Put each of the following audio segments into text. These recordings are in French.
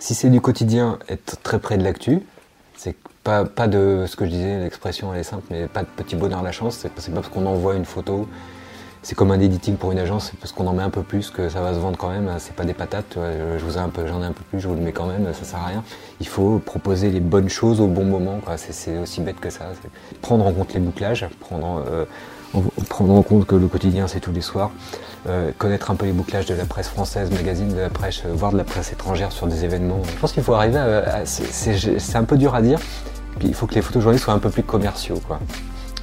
si c'est du quotidien, être très près de l'actu. C'est pas, pas de ce que je disais, l'expression elle est simple, mais pas de petit bonheur à la chance. C'est pas parce qu'on envoie une photo c'est comme un editing pour une agence, parce qu'on en met un peu plus que ça va se vendre quand même. C'est pas des patates, je vous ai un peu, j'en ai un peu plus, je vous le mets quand même, ça sert à rien. Il faut proposer les bonnes choses au bon moment, C'est, aussi bête que ça. Prendre en compte les bouclages, prendre, euh, prendre en compte que le quotidien c'est tous les soirs, euh, connaître un peu les bouclages de la presse française, magazine, de la presse, euh, voire de la presse étrangère sur des événements. Je pense qu'il faut arriver à, c'est, un peu dur à dire, puis il faut que les photojournalistes soient un peu plus commerciaux, quoi.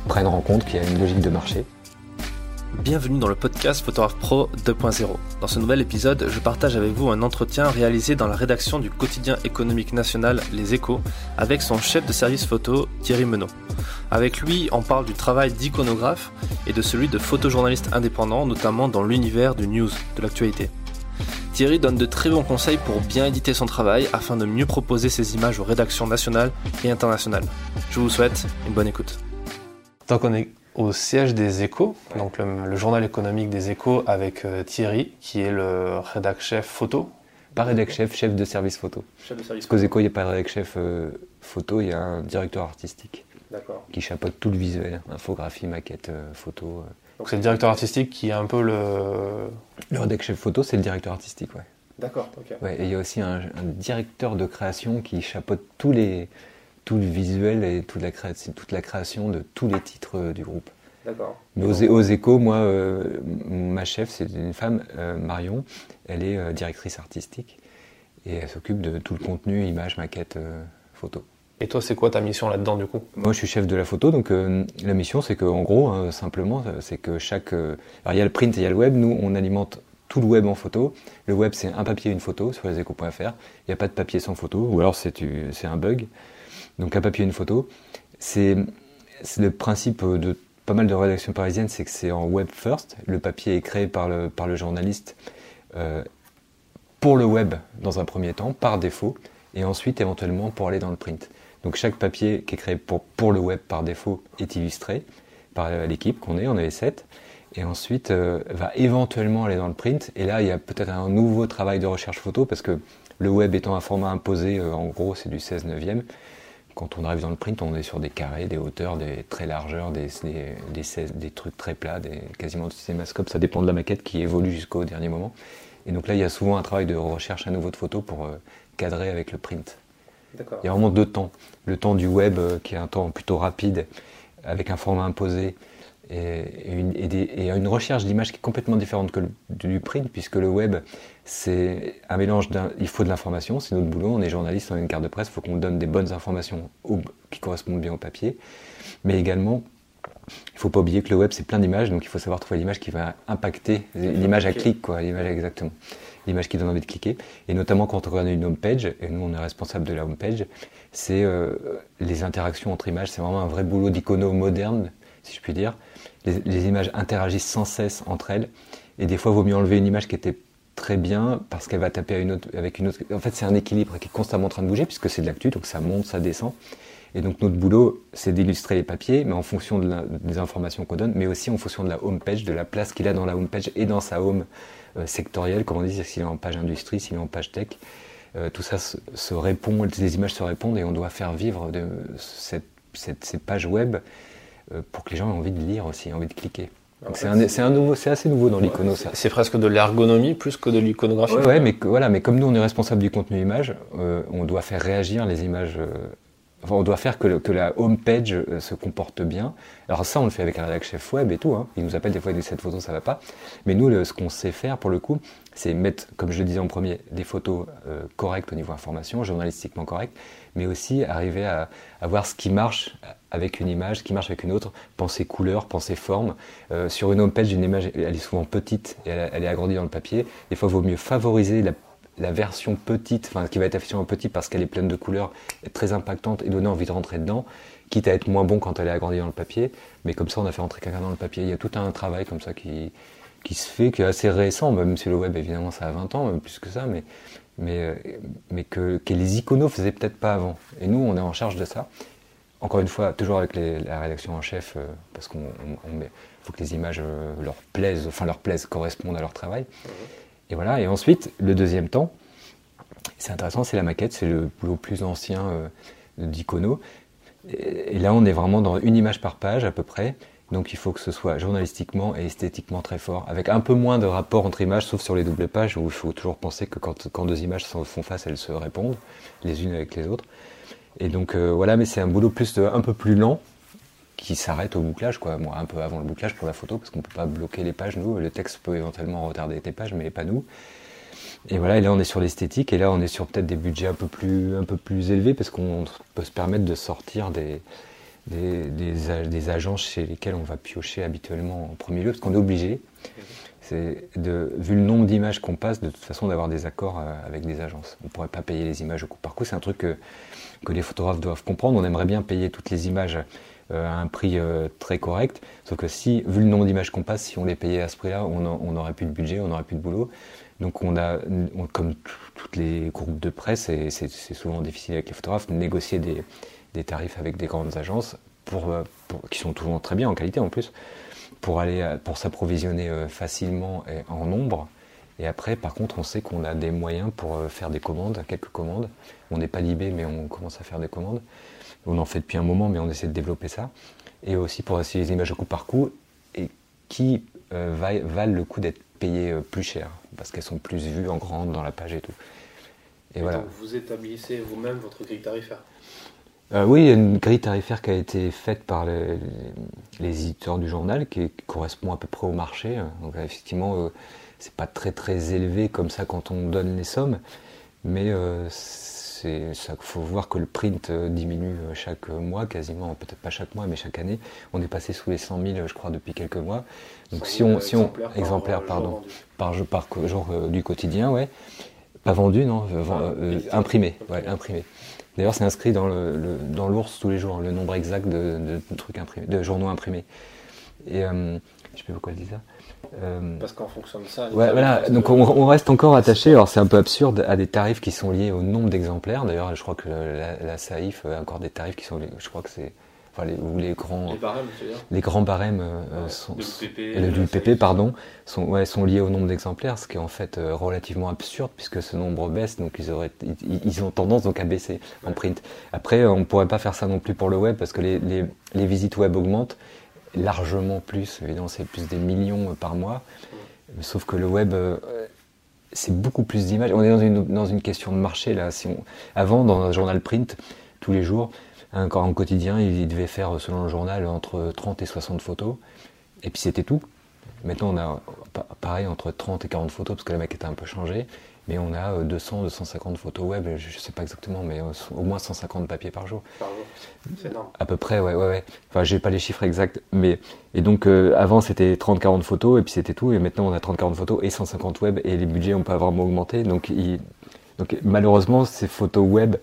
Prennent en compte qu'il y a une logique de marché. Bienvenue dans le podcast Photographe Pro 2.0. Dans ce nouvel épisode, je partage avec vous un entretien réalisé dans la rédaction du quotidien économique national Les Échos avec son chef de service photo Thierry Menot. Avec lui, on parle du travail d'iconographe et de celui de photojournaliste indépendant, notamment dans l'univers du news, de l'actualité. Thierry donne de très bons conseils pour bien éditer son travail afin de mieux proposer ses images aux rédactions nationales et internationales. Je vous souhaite une bonne écoute. Tant qu'on est au siège des Échos, donc le, journal économique des Échos avec euh, Thierry, qui est le rédac chef photo. Pas rédac chef, chef de service photo. Chef de service Parce qu'aux Échos, il n'y a pas de rédac chef euh, photo, il y a un directeur artistique. Qui chapeaute tout le visuel, infographie, maquette, euh, photo. Donc c'est le directeur artistique qui est un peu le. Le rédac chef photo, c'est le directeur artistique, ouais. D'accord, ok. Ouais, et il y a aussi un, un directeur de création qui chapeaute tous les tout le visuel et toute la, toute la création de tous les titres euh, du groupe. D'accord. Mais aux, échos, moi, euh, ma chef, c'est une femme, euh, Marion, elle est directrice artistique et elle s'occupe de tout le contenu, images, maquettes, photos. Et toi, c'est quoi ta mission là-dedans du coup? Moi, je suis chef de la photo, donc la mission, c'est qu'en gros, hein, simplement, c'est que chaque. alors, il y a le print et il y a le web. Nous, on alimente tout le web en photo. Le web, c'est un papier et une photo sur leséchos.fr. Il n'y a pas de papier sans photo, ou alors c'est un bug donc un papier et une photo. C'est le principe de pas mal de rédactions parisiennes, c'est que c'est en web first. Le papier est créé par le, par le journaliste euh, pour le web dans un premier temps, par défaut, et ensuite éventuellement pour aller dans le print. Donc chaque papier qui est créé pour, pour le web par défaut est illustré par l'équipe qu'on est, on est 7, et ensuite euh, va éventuellement aller dans le print. Et là, il y a peut-être un nouveau travail de recherche photo, parce que le web étant un format imposé, euh, en gros c'est du 16 neuvième, quand on arrive dans le print, on est sur des carrés, des hauteurs, des très largeurs, des, des, trucs très plats, des, quasiment du cinémascope. Ça dépend de la maquette qui évolue jusqu'au dernier moment. Et donc là, il y a souvent un travail de recherche à nouveau de photos pour euh, cadrer avec le print. Il y a vraiment deux temps. Le temps du web, euh, qui est un temps plutôt rapide, avec un format imposé, et, une, et, une, recherche d'image qui est complètement différente que du print, puisque le web, c'est un mélange d'un. Il faut de l'information, c'est notre boulot, on est journaliste, on a une carte de presse, il faut qu'on donne des bonnes informations qui correspondent bien au papier. Mais également, il ne faut pas oublier que le web, c'est plein d'images, donc il faut savoir trouver l'image qui va impacter, l'image à clic, quoi, l'image exactement. L'image qui donne envie de cliquer. Et notamment quand on regarde une home page, et nous on est responsable de la home page, c'est euh, les interactions entre images, c'est vraiment un vrai boulot d'icono moderne, si je puis dire les, images interagissent sans cesse entre elles. Et des fois, il vaut mieux enlever une image qui était très bien parce qu'elle va taper avec une autre. En fait, c'est un équilibre qui est constamment en train de bouger puisque c'est de l'actu, donc ça monte, ça descend. Et donc notre boulot, c'est d'illustrer les papiers, mais en fonction des informations qu'on donne, mais aussi en fonction de la home page, de la place qu'il a dans la home page et dans sa home euh, sectorielle, comme on dit, s'il est en page industrie, s'il est en page tech. Euh, tout ça se, répond, les images se répondent et on doit faire vivre cette, ces pages web euh, pour que les gens aient envie de lire aussi, envie de cliquer. C'est un, nouveau, c'est assez nouveau dans l'icono. c'est presque de l'ergonomie plus que de l'iconographie. Ouais, mais voilà, mais comme nous on est responsable du contenu image, euh, on doit faire réagir les images. Euh, enfin, on doit faire que, que la home page se comporte bien. Alors ça, on le fait avec un rédac chef web et tout. Hein. Il nous appelle des fois, il dit cette photo, ça va pas. Mais nous, ce qu'on sait faire pour le coup, c'est mettre, comme je le disais en premier, des photos correctes au niveau information, journalistiquement correctes, mais aussi arriver à, voir ce qui marche avec une image, qui marche avec une autre, penser couleur, penser forme. Euh, sur une home page, une image, elle est souvent petite et elle, est agrandie dans le papier. Des fois, il vaut mieux favoriser la, version petite, enfin, qui va être affichée en petit parce qu'elle est pleine de couleurs, très impactante et donner envie de rentrer dedans, quitte à être moins bon quand elle est agrandie dans le papier. Mais comme ça, on a fait rentrer quelqu'un dans le papier. Il y a tout un travail comme ça qui, qui se fait, qui est assez récent, même si le web, évidemment, ça a 20 ans, même plus que ça, mais, mais, euh, mais que, que les iconos faisaient peut-être pas avant. Et nous, on est en charge de ça encore une fois, toujours avec la rédaction en chef, euh, parce qu'il faut que les images euh, leur plaisent, enfin leur plaisent, correspondent à leur travail. Et voilà. Et ensuite, le deuxième temps, C'est intéressant, c'est la maquette, c'est le boulot plus ancien d'Icono. Et là, on est vraiment dans une image par page à peu près. Donc il faut que ce soit journalistiquement et esthétiquement très fort, avec un peu moins de rapport entre images, sauf sur les doubles pages où il faut toujours penser que quand, deux images se font face, elles se répondent les unes avec les autres. Et donc euh, voilà, mais c'est un boulot plus un peu plus lent qui s'arrête au bouclage, quoi. Un peu avant le bouclage pour la photo, parce qu'on peut pas bloquer les pages, nous. Le texte peut éventuellement retarder tes pages, mais pas nous. Et voilà, et là on est sur l'esthétique, et là on est sur peut-être des budgets un peu plus, un peu plus élevés, parce qu'on peut se permettre de sortir des, des, des, agences chez lesquelles on va piocher habituellement en premier lieu, parce qu'on est obligé. C'est de, vu le nombre d'images qu'on passe, de toute façon d'avoir des accords euh, avec des agences. On ne pourrait pas payer les images au coup par coup. C'est un truc que, que les photographes doivent comprendre. On aimerait bien payer toutes les images euh, à un prix euh, très correct. Sauf que si, vu le nombre d'images qu'on passe, si on les payait à ce prix-là, on n'aurait plus de budget, on n'aurait plus de boulot. Donc on a, comme toutes les groupes de presse, et c'est souvent difficile avec les photographes, de négocier des, des tarifs avec des grandes agences pour, euh, pour- qui sont toujours très bien en qualité en plus, pour aller à- pour s'approvisionner euh, facilement et en nombre. Et après, par contre, on sait qu'on a des moyens pour euh, faire des commandes, quelques commandes. On n'est pas libé, mais on commence à faire des commandes. On en fait depuis un moment, mais on essaie de développer ça. Et aussi pour essayer les images au coup par coup, et qui euh, va- valent le coup d'être payées euh, plus cher, parce qu'elles sont plus vues en grande dans la page et tout. Et, voilà. Donc vous établissez vous-même votre grille tarifaire. Euh, oui, il y a une grille tarifaire qui a été faite par les, les éditeurs du journal qui, qui correspond à peu près au marché. Donc effectivement, euh, c'est pas très très élevé comme ça quand on donne les sommes, mais euh, c'est ça faut voir que le print euh, diminue chaque mois quasiment, peut-être pas chaque mois, mais chaque année. On est passé sous les 100 000, je crois, depuis quelques mois. Donc si on, si on exemplaires, pardon, par par jour euh, du quotidien, ouais. Pas vendu, non, euh, Ah, euh, imprimé, ouais, imprimé. D'ailleurs, c'est inscrit dans le, le- dans l'ours tous les jours, le nombre exact de, de trucs imprimés, de journaux imprimés. Et euh, je sais pas pourquoi je dis ça. Euh, Parce qu'en fonction de ça. Ouais, voilà. Donc on, on reste encore attaché. Alors c'est un peu absurde à des tarifs qui sont liés au nombre d'exemplaires. D'ailleurs, je crois que la, la SAIF a encore des tarifs qui sont. liés- Je crois que c'est. Enfin, les, grands. Les barèmes, Les grands barèmes Ouais, sont, de l'UPP, pardon, sont, ouais, sont liés au nombre d'exemplaires, ce qui est en fait euh, relativement absurde puisque ce nombre baisse, donc ils, auraient, ils, ils ont tendance donc à baisser en print. Après, euh, on ne pourrait pas faire ça non plus pour le web parce que les, les, les visites web augmentent largement plus, évidemment c'est plus des millions euh, par mois, sauf que le web, c'est beaucoup plus d'images. On est dans une, dans une question de marché là. Si on, avant, dans un journal print, tous les jours, un, en quotidien, il devait faire, selon le journal, entre 30 et 60 photos. Et puis c'était tout. Maintenant, on a pa- pareil entre 30 et 40 photos, parce que la maquette a un peu changé. Mais on a euh, 200, 250 photos web, je ne sais pas exactement, mais euh, au moins 150 papiers par jour. Par jour. C'est énorme. À peu près, ouais, ouais, ouais. Enfin, j'ai pas les chiffres exacts, mais et donc euh, avant c'était 30-40 photos et puis c'était tout, et maintenant on a 30-40 photos et 150 web et les budgets ont pas vraiment augmenté, donc, il- donc malheureusement ces photos web,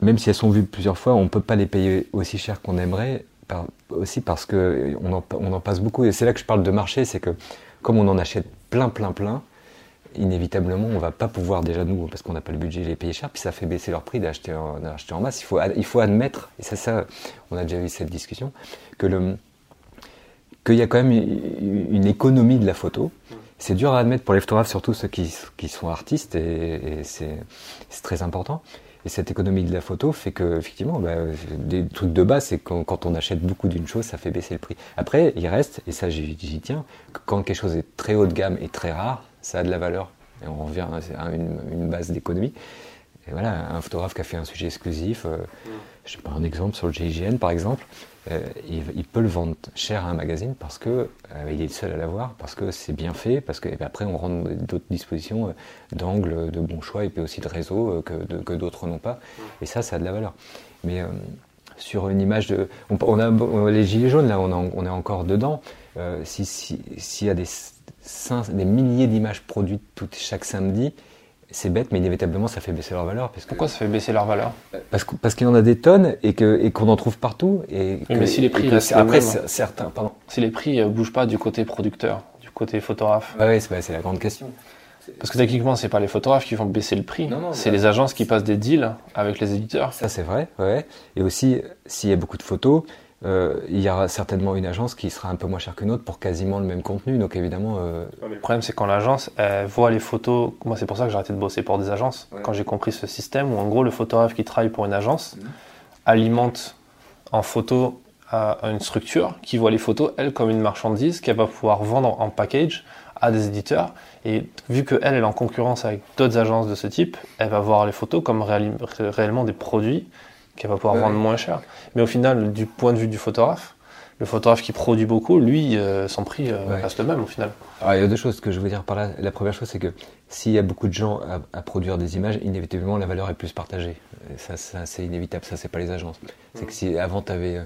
même si elles sont vues plusieurs fois, on peut pas les payer aussi cher qu'on aimerait, aussi parce que on en, on en passe beaucoup et c'est là que je parle de marché, c'est que comme on en achète plein, plein, plein, inévitablement, on va pas pouvoir déjà nous, parce qu'on n'a pas le budget, les payer cher, puis ça fait baisser leur prix d'acheter en, en masse. Il faut, il faut admettre, et c'est ça, on a déjà eu cette discussion, que le qu'il y a quand même une économie de la photo. C'est dur à admettre pour les photographes, surtout ceux qui, qui sont artistes, et, et c'est très important. Et cette économie de la photo fait que, effectivement, bah, des trucs de base, c'est quand, quand on achète beaucoup d'une chose, ça fait baisser le prix. Après, il reste, et ça j'y tiens, que quand quelque chose est très haut de gamme et très rare, ça a de la valeur. Et on revient à une, une base d'économie. Et voilà, un photographe qui a fait un sujet exclusif, euh, je sais pas, un exemple sur le GIGN par exemple, euh, il, peut le vendre cher à un magazine parce que euh, il est le seul à l'avoir, parce que c'est bien fait, parce que et après on rend d'autres dispositions euh, d'angle, de bon choix et puis aussi de réseau euh, que, d'autres n'ont pas. Et ça, ça a de la valeur. Mais euh, sur une image de, on, a les gilets jaunes là, on, en- on est encore dedans. Euh, si si- s'il y a des, des milliers d'images produites toutes, chaque samedi, c'est bête, mais inévitablement ça fait baisser leur valeur parce que Pourquoi ça fait baisser leur valeur parce que- parce qu'il y en a des tonnes et que et qu'on en trouve partout et que- mais si les prix restent après certains pardon. Si les prix ne bougent pas du côté producteur, du côté photographe. Ouais, ouais, c'est bah, c'est la grande question. Parce que techniquement, c'est pas les photographes qui vont baisser le prix, Non, non, c'est bah- les agences qui passent des deals avec les éditeurs. ça c'est vrai ouais. Et aussi s'il y a beaucoup de photos euh, il y aura certainement une agence qui sera un peu moins chère qu'une autre pour quasiment le même contenu. Donc évidemment. Euh, le problème, c'est quand l'agence voit les photos. Moi, c'est pour ça que j'ai arrêté de bosser pour des agences. Quand j'ai compris ce système où, en gros, le photographe qui travaille pour une agence mhm. alimente en photo à une structure qui voit les photos, elle, comme une marchandise qu'elle va pouvoir vendre en package à des éditeurs. Et vu qu'elle, elle est en concurrence avec d'autres agences de ce type, elle va voir les photos comme réellement des produits qu'elle va pouvoir vendre moins cher. Mais au final, du point de vue du photographe, le photographe qui produit beaucoup, lui, euh, son prix euh, reste le même au final. Alors, il y a deux choses que je veux dire par là. La première chose, c'est que s'il y a beaucoup de gens à, produire des images, inévitablement, la valeur est plus partagée. ça, ça c'est inévitable. Ça, c'est pas les agences. C'est que si avant, tu avais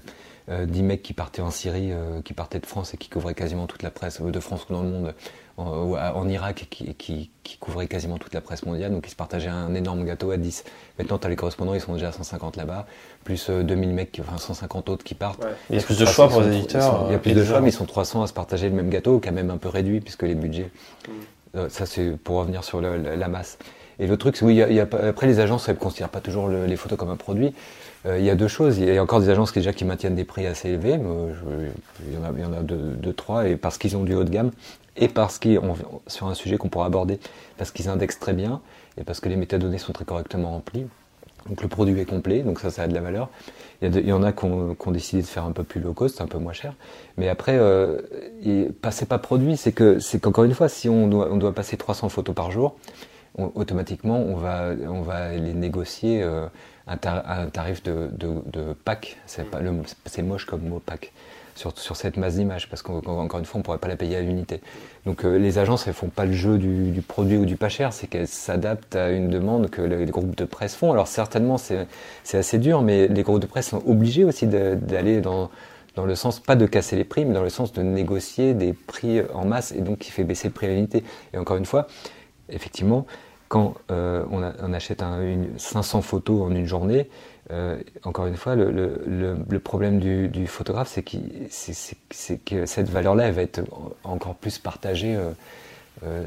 euh, 10 mecs qui partaient en Syrie, euh, qui partaient de France et qui couvraient quasiment toute la presse de France ou dans le monde, en, Irak qui, qui, qui, couvrait quasiment toute la presse mondiale, donc ils se partageaient un énorme gâteau à 10. Maintenant, tu as les correspondants, ils sont déjà à 150 là-bas, plus 2000 euh, mecs, enfin 150 autres qui partent. Il y a plus de choix pour les éditeurs. il y a plus de choix, mais ils sont 300 à se partager le même gâteau, quand même un peu réduit, puisque les budgets. Mm. Euh, ça, c'est pour revenir sur la masse. Et le truc, c'est oui, y a, après les agences, elles ne considèrent pas toujours les photos comme un produit. Euh, il y a deux choses. Il y a encore des agences qui déjà qui maintiennent des prix assez élevés. il y en a, y en a deux, deux, trois, et parce qu'ils ont du haut de gamme et parce qu'ils sur un sujet qu'on pourra aborder, parce qu'ils indexent très bien et parce que les métadonnées sont très correctement remplies. Donc le produit est complet, donc ça, ça a de la valeur. Il y, en a qui ont, décidé de faire un peu plus low cost, un peu moins cher. Mais après, euh, c'est pas produit, c'est que c'est qu'encore une fois, si on doit, on doit passer 300 photos par jour, automatiquement, on va, on va les négocier euh, un, un, tarif de, de, de pack. C'est moche comme mot pack sur, sur cette masse d'images, parce qu'encore une fois, on ne pourrait pas la payer à l'unité. Donc euh, les agences, elles font pas le jeu du, du produit ou du pas cher, c'est qu'elles s'adaptent à une demande que les, groupes de presse font. Alors certainement, c'est assez dur, mais les groupes de presse sont obligés aussi d'aller dans, dans le sens, pas de casser les prix, mais dans le sens de négocier des prix en masse, et donc qui fait baisser le prix à l'unité. Et encore une fois, effectivement, quand euh, on, achète un, une, 500 photos en une journée, euh, encore une fois, le, le, le problème du, du photographe, c'est que cette valeur-là, elle va être encore plus partagée. Euh, euh,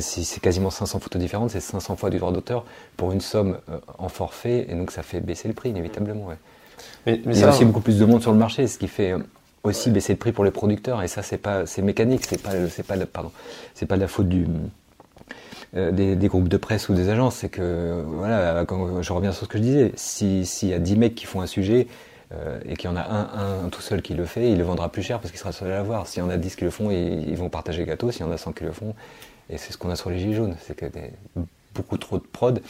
c'est quasiment 500 photos différentes, c'est 500 fois du droit d'auteur pour une somme en forfait, et donc ça fait baisser le prix inévitablement. Ouais. Mais, mais Il y a aussi beaucoup plus de monde sur le marché, ce qui fait aussi baisser le prix pour les producteurs, et ça c'est pas, c'est mécanique, c'est pas, c'est pas, pardon, c'est pas de la faute du, des, des, groupes de presse ou des agences, c'est que, voilà, je reviens sur ce que je disais, s'il y a 10 mecs qui font un sujet euh, et qu'il y en a un, tout seul qui le fait, il le vendra plus cher parce qu'il sera seul à l'avoir. S'il y en a 10 qui le font, ils, ils vont partager le gâteau. S'il y en a 100 qui le font, et c'est ce qu'on a sur les Gilets jaunes, c'est que des, beaucoup trop de prod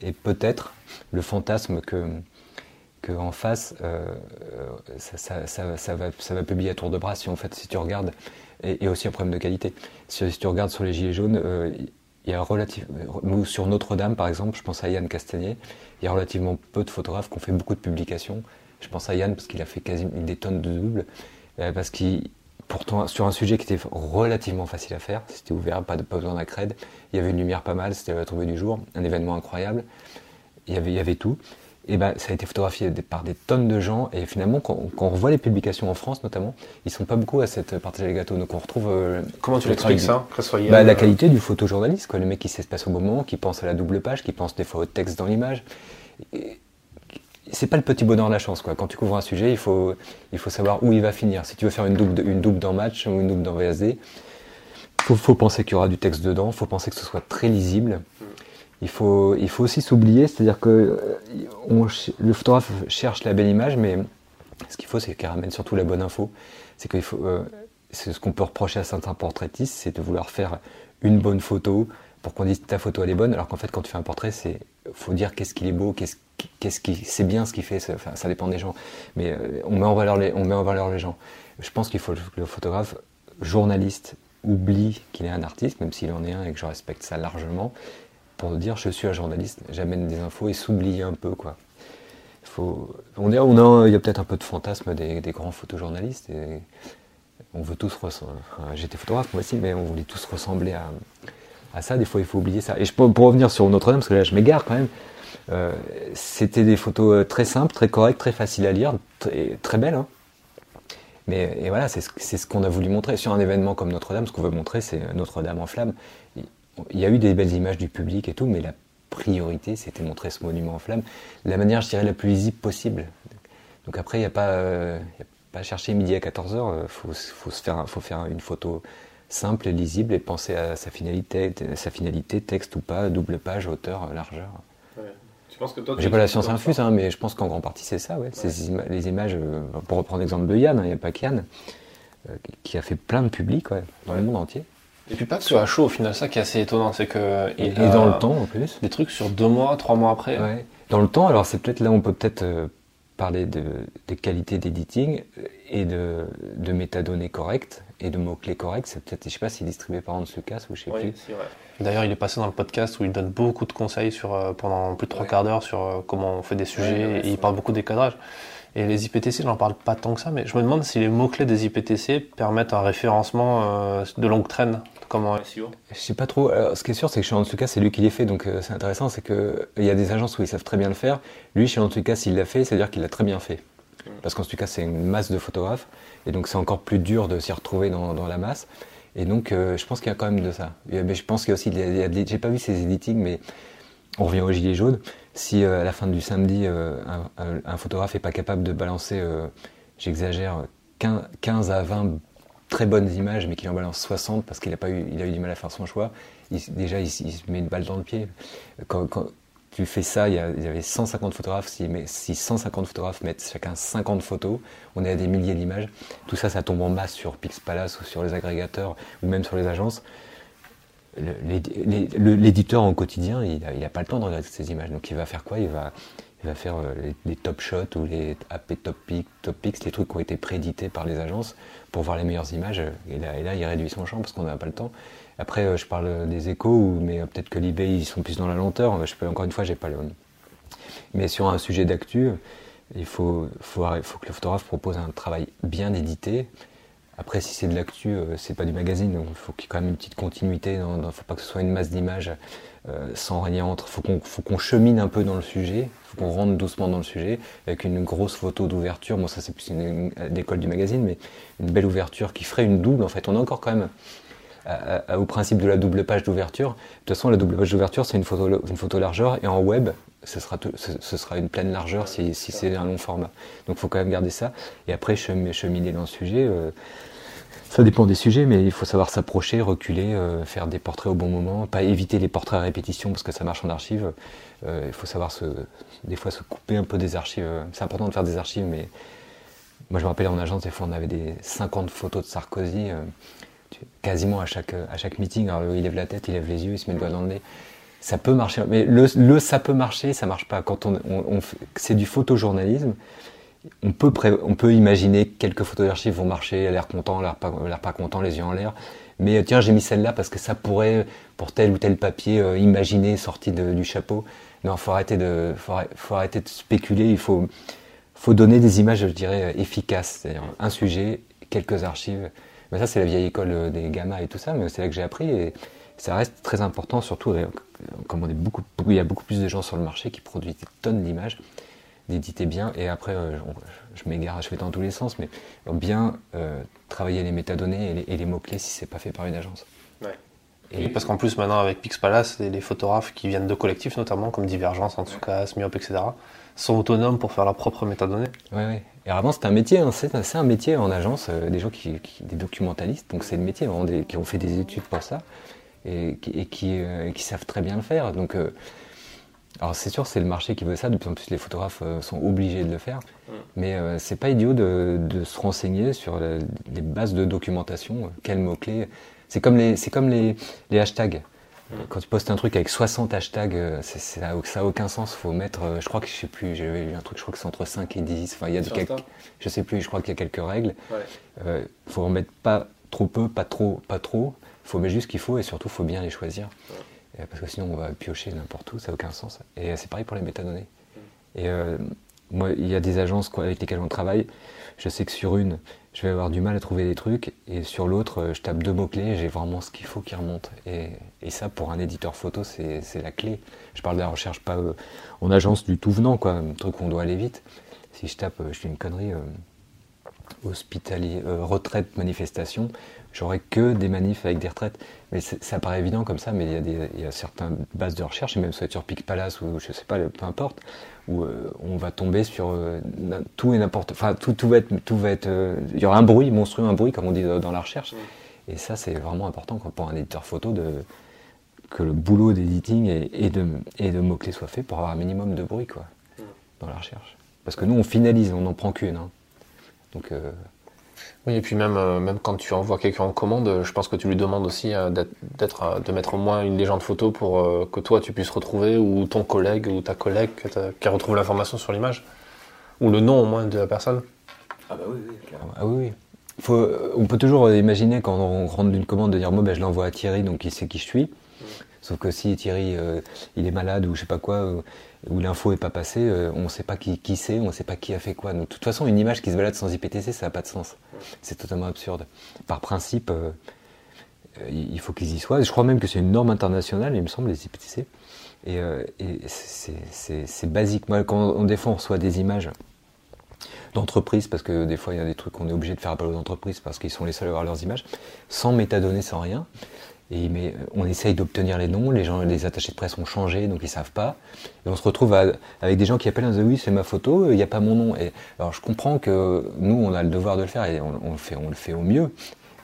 et peut-être le fantasme que qu'en face, euh, ça, va, ça va publier à tour de bras si en fait, si tu regardes, et, et aussi un problème de qualité. Si, tu regardes sur les gilets jaunes, euh, il y a sur Notre-Dame par exemple, je pense à Yann Castagnier, il y a relativement peu de photographes qui ont fait beaucoup de publications. Je pense à Yann parce qu'il a fait quasiment des tonnes de doubles, euh, parce qu'il pourtant sur un sujet qui était relativement facile à faire, c'était ouvert, pas, besoin d'accred, il y avait une lumière pas mal, c'était la tombée du jour, un événement incroyable, il y avait tout et ben, ça a été photographié par des tonnes de gens. Et finalement, quand, on revoit les publications en France notamment, ils sont pas beaucoup à cette partager les gâteaux. Donc on retrouve. Euh, Comment tu l'expliques ça bah, La euh, qualité du photojournaliste, quoi. Le mec qui s'espace au moment, qui pense à la double page, qui pense des fois au texte dans l'image. C'est pas le petit bonheur de la chance, quoi. Quand tu couvres un sujet, il faut, il faut savoir où il va finir. Si tu veux faire une double, une double dans match ou une double dans VSD, faut, faut penser qu'il y aura du texte dedans, faut penser que ce soit très lisible il faut, il faut aussi s'oublier, c'est-à-dire que euh, le photographe cherche la belle image, mais ce qu'il faut, c'est qu'il ramène surtout la bonne info. C'est qu'il faut, euh, ce qu'on peut reprocher à certains portraitistes, c'est de vouloir faire une bonne photo pour qu'on dise ta photo elle est bonne, alors qu'en fait quand tu fais un portrait, c'est faut dire qu'est-ce qu'il est beau, qu'est-ce qu'est-ce qui c'est bien ce qu'il fait, ça, ça, dépend des gens, mais euh, on met en valeur on met en valeur les gens. Je pense qu'il faut que le photographe journaliste oublie qu'il est un artiste, même s'il en est un et que je respecte ça largement, pour dire je suis un journaliste, j'amène des infos et s'oublier un peu quoi. Faut, on, a, il y a peut-être un peu de fantasme des, grands photojournalistes on veut tous. J'étais photographe moi aussi, mais on voulait tous ressembler à, ça. Des fois, il faut oublier ça. Et pour revenir sur Notre-Dame, parce que là, je m'égare quand même. Euh, c'était des photos euh, très simples, très correctes, très faciles à lire, très, belles. Hein. Mais voilà, c'est ce, ce qu'on a voulu montrer sur un événement comme Notre-Dame. Ce qu'on veut montrer, c'est Notre-Dame en flammes il y a eu des belles images du public et tout, mais la priorité, c'était montrer ce monument en flammes de la manière, je dirais, la plus lisible possible. Donc après, il n'y a, pas, euh, y a pas à chercher midi à 14h, il faut, faut, se faire, faut faire une photo simple et lisible et penser à sa finalité, sa finalité, texte ou pas, double page, hauteur, largeur. J'ai pas la science infuse, hein, mais je pense qu'en grande partie c'est ça. Ouais. les images, euh, pour reprendre l'exemple de Yann, hein, il n'y a pas qu'Yann, euh, qui a fait plein de publics dans le monde entier. Et puis pas que ce soit chaud au final, ça qui est assez étonnant, c'est que. Et, dans le temps en plus. Des trucs sur deux mois, trois mois après. Ouais. Dans le temps, alors c'est peut-être là on peut peut-être euh, parler de, des qualités d'editing et de, de métadonnées correctes et de mots-clés corrects. C'est peut-être, je sais pas, s'il est distribué par casse ou je sais oui, plus. D'ailleurs, il est passé dans le podcast où il donne beaucoup de conseils sur, euh, pendant plus de trois quarts d'heure sur euh, comment on fait des sujets et il parle beaucoup des cadrages. Et les IPTC, j'en parle pas tant que ça, mais je me demande si les mots-clés des IPTC permettent un référencement euh, de longue traîne comme en SEO. Je sais pas trop. ce qui est sûr, c'est que chez Antsuka, c'est lui qui les fait, donc c'est intéressant, c'est qu'il y a des agences où ils savent très bien le faire. Lui, chez Antsuka, s'il l'a fait, c'est-à-dire qu'il l'a très bien fait. Parce qu'en tout cas, c'est une masse de photographes, et donc c'est encore plus dur de s'y retrouver dans, dans, la masse. Et donc, euh, je pense qu'il y a quand même de ça. Mais je pense qu'il y a aussi, j'ai pas vu ces editings, mais on revient au gilet jaune. Si euh, à la fin du samedi, euh, un, photographe est pas capable de balancer, j'exagère, 15, à 20 très bonnes images, mais qu'il en balance 60 parce qu'il a, pas eu, il a eu du mal à faire son choix, déjà il, se met une balle dans le pied. Quand, tu fais ça, il y, avait 150 photographes, si, mais, si 150 photographes mettent chacun 50 photos, on est à des milliers d'images. Tout ça, ça tombe en masse sur Pixpalace ou sur les agrégateurs ou même sur les agences. L'éditeur en quotidien, il n'a pas le temps de regarder ces images. Donc il va faire quoi? Il va, faire euh, les, top shots ou les AP top, pick, top picks, les trucs qui ont été préédités par les agences pour voir les meilleures images. Et là, et là il réduit son champ parce qu'on n'a pas le temps. Après, euh, je parle des échos, mais euh, peut-être que l'eBay, ils sont plus dans la lenteur. Je peux, encore une fois, j'ai pas le. Mais sur un sujet d'actu, il faut, que le photographe propose un travail bien édité. Après, si c'est de l'actu, euh, c'est pas du magazine, donc il faut qu'il y ait quand même une petite continuité. Il ne faut pas que ce soit une masse d'images sans rien entre. Il faut qu'on chemine un peu dans le sujet, il faut qu'on rentre doucement dans le sujet, avec une grosse photo d'ouverture. Moi, ça, c'est plus une, école du magazine, mais une belle ouverture qui ferait une double. En fait, on a encore quand même au principe de la double page d'ouverture. De toute façon, la double page d'ouverture, c'est une photo, une photo largeur, et en web, ce sera, ce, sera une pleine largeur si, si c'est un long format. Donc il faut quand même garder ça. Et après, cheminer dans le sujet. Euh, ça dépend des sujets, mais il faut savoir s'approcher, reculer, euh, faire des portraits au bon moment, pas éviter les portraits à répétition parce que ça marche en archive. Euh, il faut savoir des fois se couper un peu des archives. C'est important de faire des archives, mais moi je me rappelle en agence, des fois on avait des 50 photos de Sarkozy quasiment à chaque, à chaque meeting. Alors, il lève la tête, il lève les yeux, il se met le doigt dans le nez. Ça peut marcher, mais le, ça peut marcher, ça marche pas. Quand on, c'est du photojournalisme, on peut, on peut imaginer que quelques photos d'archives vont marcher, l'air content, l'air pas, content, les yeux en l'air. Mais euh, tiens, j'ai mis celle-là parce que ça pourrait, pour tel ou tel papier, euh, imaginer sorti du chapeau. Non, faut arrêter de, faut, arrêter de spéculer. Il faut, donner des images, je dirais, efficaces. C'est-à-dire un sujet, quelques archives. Mais ça, c'est la vieille école euh, des gammas et tout ça, mais c'est là que j'ai appris et ça reste très important, surtout comme on est beaucoup, il y a beaucoup plus de gens sur le marché qui produisent des tonnes d'images, d'éditer bien. Et après, euh, je m'égare, je fais dans tous les sens, mais bien travailler les métadonnées et les, mots-clés si c'est pas fait par une agence. Ouais. Et parce qu'en plus, maintenant, avec Pixpalace, les, les photographes qui viennent de collectifs, notamment, comme Divergence, Antsukas, Myop, etc., sont autonomes pour faire leurs propres métadonnées. Oui, oui. Et avant, c'était un métier, hein. c'est un métier en agence, euh, des gens qui, des documentalistes, donc c'est le métier, qui ont fait des études pour ça et, et qui, euh, qui, savent très bien le faire. Donc, euh, alors c'est sûr, c'est le marché qui veut ça, de plus en plus les photographes sont obligés de le faire, mais c'est pas idiot de, de, se renseigner sur les bases de documentation, quels mots-clés. C'est comme les, comme les, les hashtags. Quand tu postes un truc avec 60 hashtags, euh, ça n'a aucun sens. Faut mettre, euh, je crois que je sais plus, j'ai vu un truc, je crois que c'est entre 5 et 10. Enfin, il y a quelques, je sais plus, je crois qu'il y a quelques règles. Il euh, faut en mettre pas trop peu, pas trop, pas trop. Il faut mettre juste ce qu'il faut et surtout, il faut bien les choisir. Parce que sinon, on va piocher n'importe où, ça n'a aucun sens. Et c'est pareil pour les métadonnées. Et moi, il y a des agences avec lesquelles on travaille. Je sais que sur une, je vais avoir du mal à trouver des trucs, et sur l'autre, euh, je tape deux mots-clés, j'ai vraiment ce qu'il faut qui remonte. Et, ça, pour un éditeur photo, c'est la clé. Je parle de la recherche pas euh, en agence du tout venant, quoi, un truc où on doit aller vite. Si je tape, euh, je fais une connerie, hospitalier, retraite, manifestation, j'aurais que des manifs avec des retraites. Mais ça paraît évident comme ça, mais il y, a des, il y a certaines bases de recherche, et même sur Peak Palace ou je sais pas, peu importe, où on va tomber sur tout et n'importe, enfin tout, tout va être, tout va être, il y aura un bruit monstrueux, un bruit comme on dit dans la recherche. Et ça, c'est vraiment important pour un éditeur photo de, que le boulot d'éditing et, de, et de mots-clés soit fait pour avoir un minimum de bruit quoi, dans la recherche. Parce que nous, on finalise, on n'en prend qu'une. Hein. Donc, euh, Oui, et puis même, euh, même quand tu envoies quelqu'un en commande, je pense que tu lui demandes aussi euh, d'être, de mettre au moins une légende photo pour que toi tu puisses retrouver, ou ton collègue ou ta collègue qui retrouve l'information sur l'image, ou le nom au moins de la personne. Ah bah oui, oui, Ah oui, oui. Faut, on peut toujours imaginer quand on rentre d'une commande de dire moi ben, je l'envoie à Thierry donc il sait qui je suis. Sauf que si Thierry euh, il est malade ou je sais pas quoi, euh, ou l'info est pas passée, euh, on ne sait pas qui, qui c'est, on ne sait pas qui a fait quoi. Donc, de toute façon, une image qui se balade sans IPTC, ça n'a pas de sens. C'est totalement absurde. Par principe, il faut qu'ils y soient. Je crois même que c'est une norme internationale, il me semble, les IPTC. Et, et c'est basique. Moi, quand on, défend, on reçoit des images d'entreprises, parce que des fois il y a des trucs qu'on est obligé de faire appel aux entreprises parce qu'ils sont les seuls à avoir leurs images, sans métadonnées, sans rien. Mais on essaye d'obtenir les noms, les attachés de presse ont changé, donc ils savent pas. On se retrouve avec des gens qui appellent, disent oui c'est ma photo, il n'y a pas mon nom. Alors je comprends que nous on a le devoir de le faire et on, le fait, au mieux.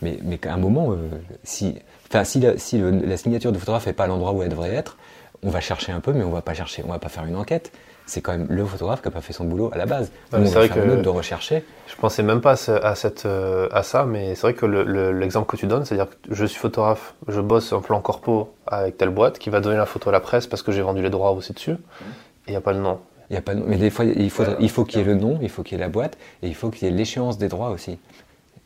Mais, qu'à un moment, euh, si, la, si la signature du photographe n'est pas à l'endroit où elle devrait être, on va chercher un peu, mais on va pas chercher, on va pas faire une enquête c'est quand même le photographe qui n'a pas fait son boulot à la base. c'est vrai que de rechercher. Je pensais même pas à, cette, euh, à ça, mais c'est vrai que l'exemple que tu donnes, c'est-à-dire que je suis photographe, je bosse en plan corpo avec telle boîte qui va donner la photo à la presse parce que j'ai vendu les droits aussi dessus, et il n'y a pas le nom. Il y a pas mais des fois il faut faut qu'il y ait le nom, il faut qu'il y ait la boîte et il faut qu'il y ait l'échéance des droits aussi.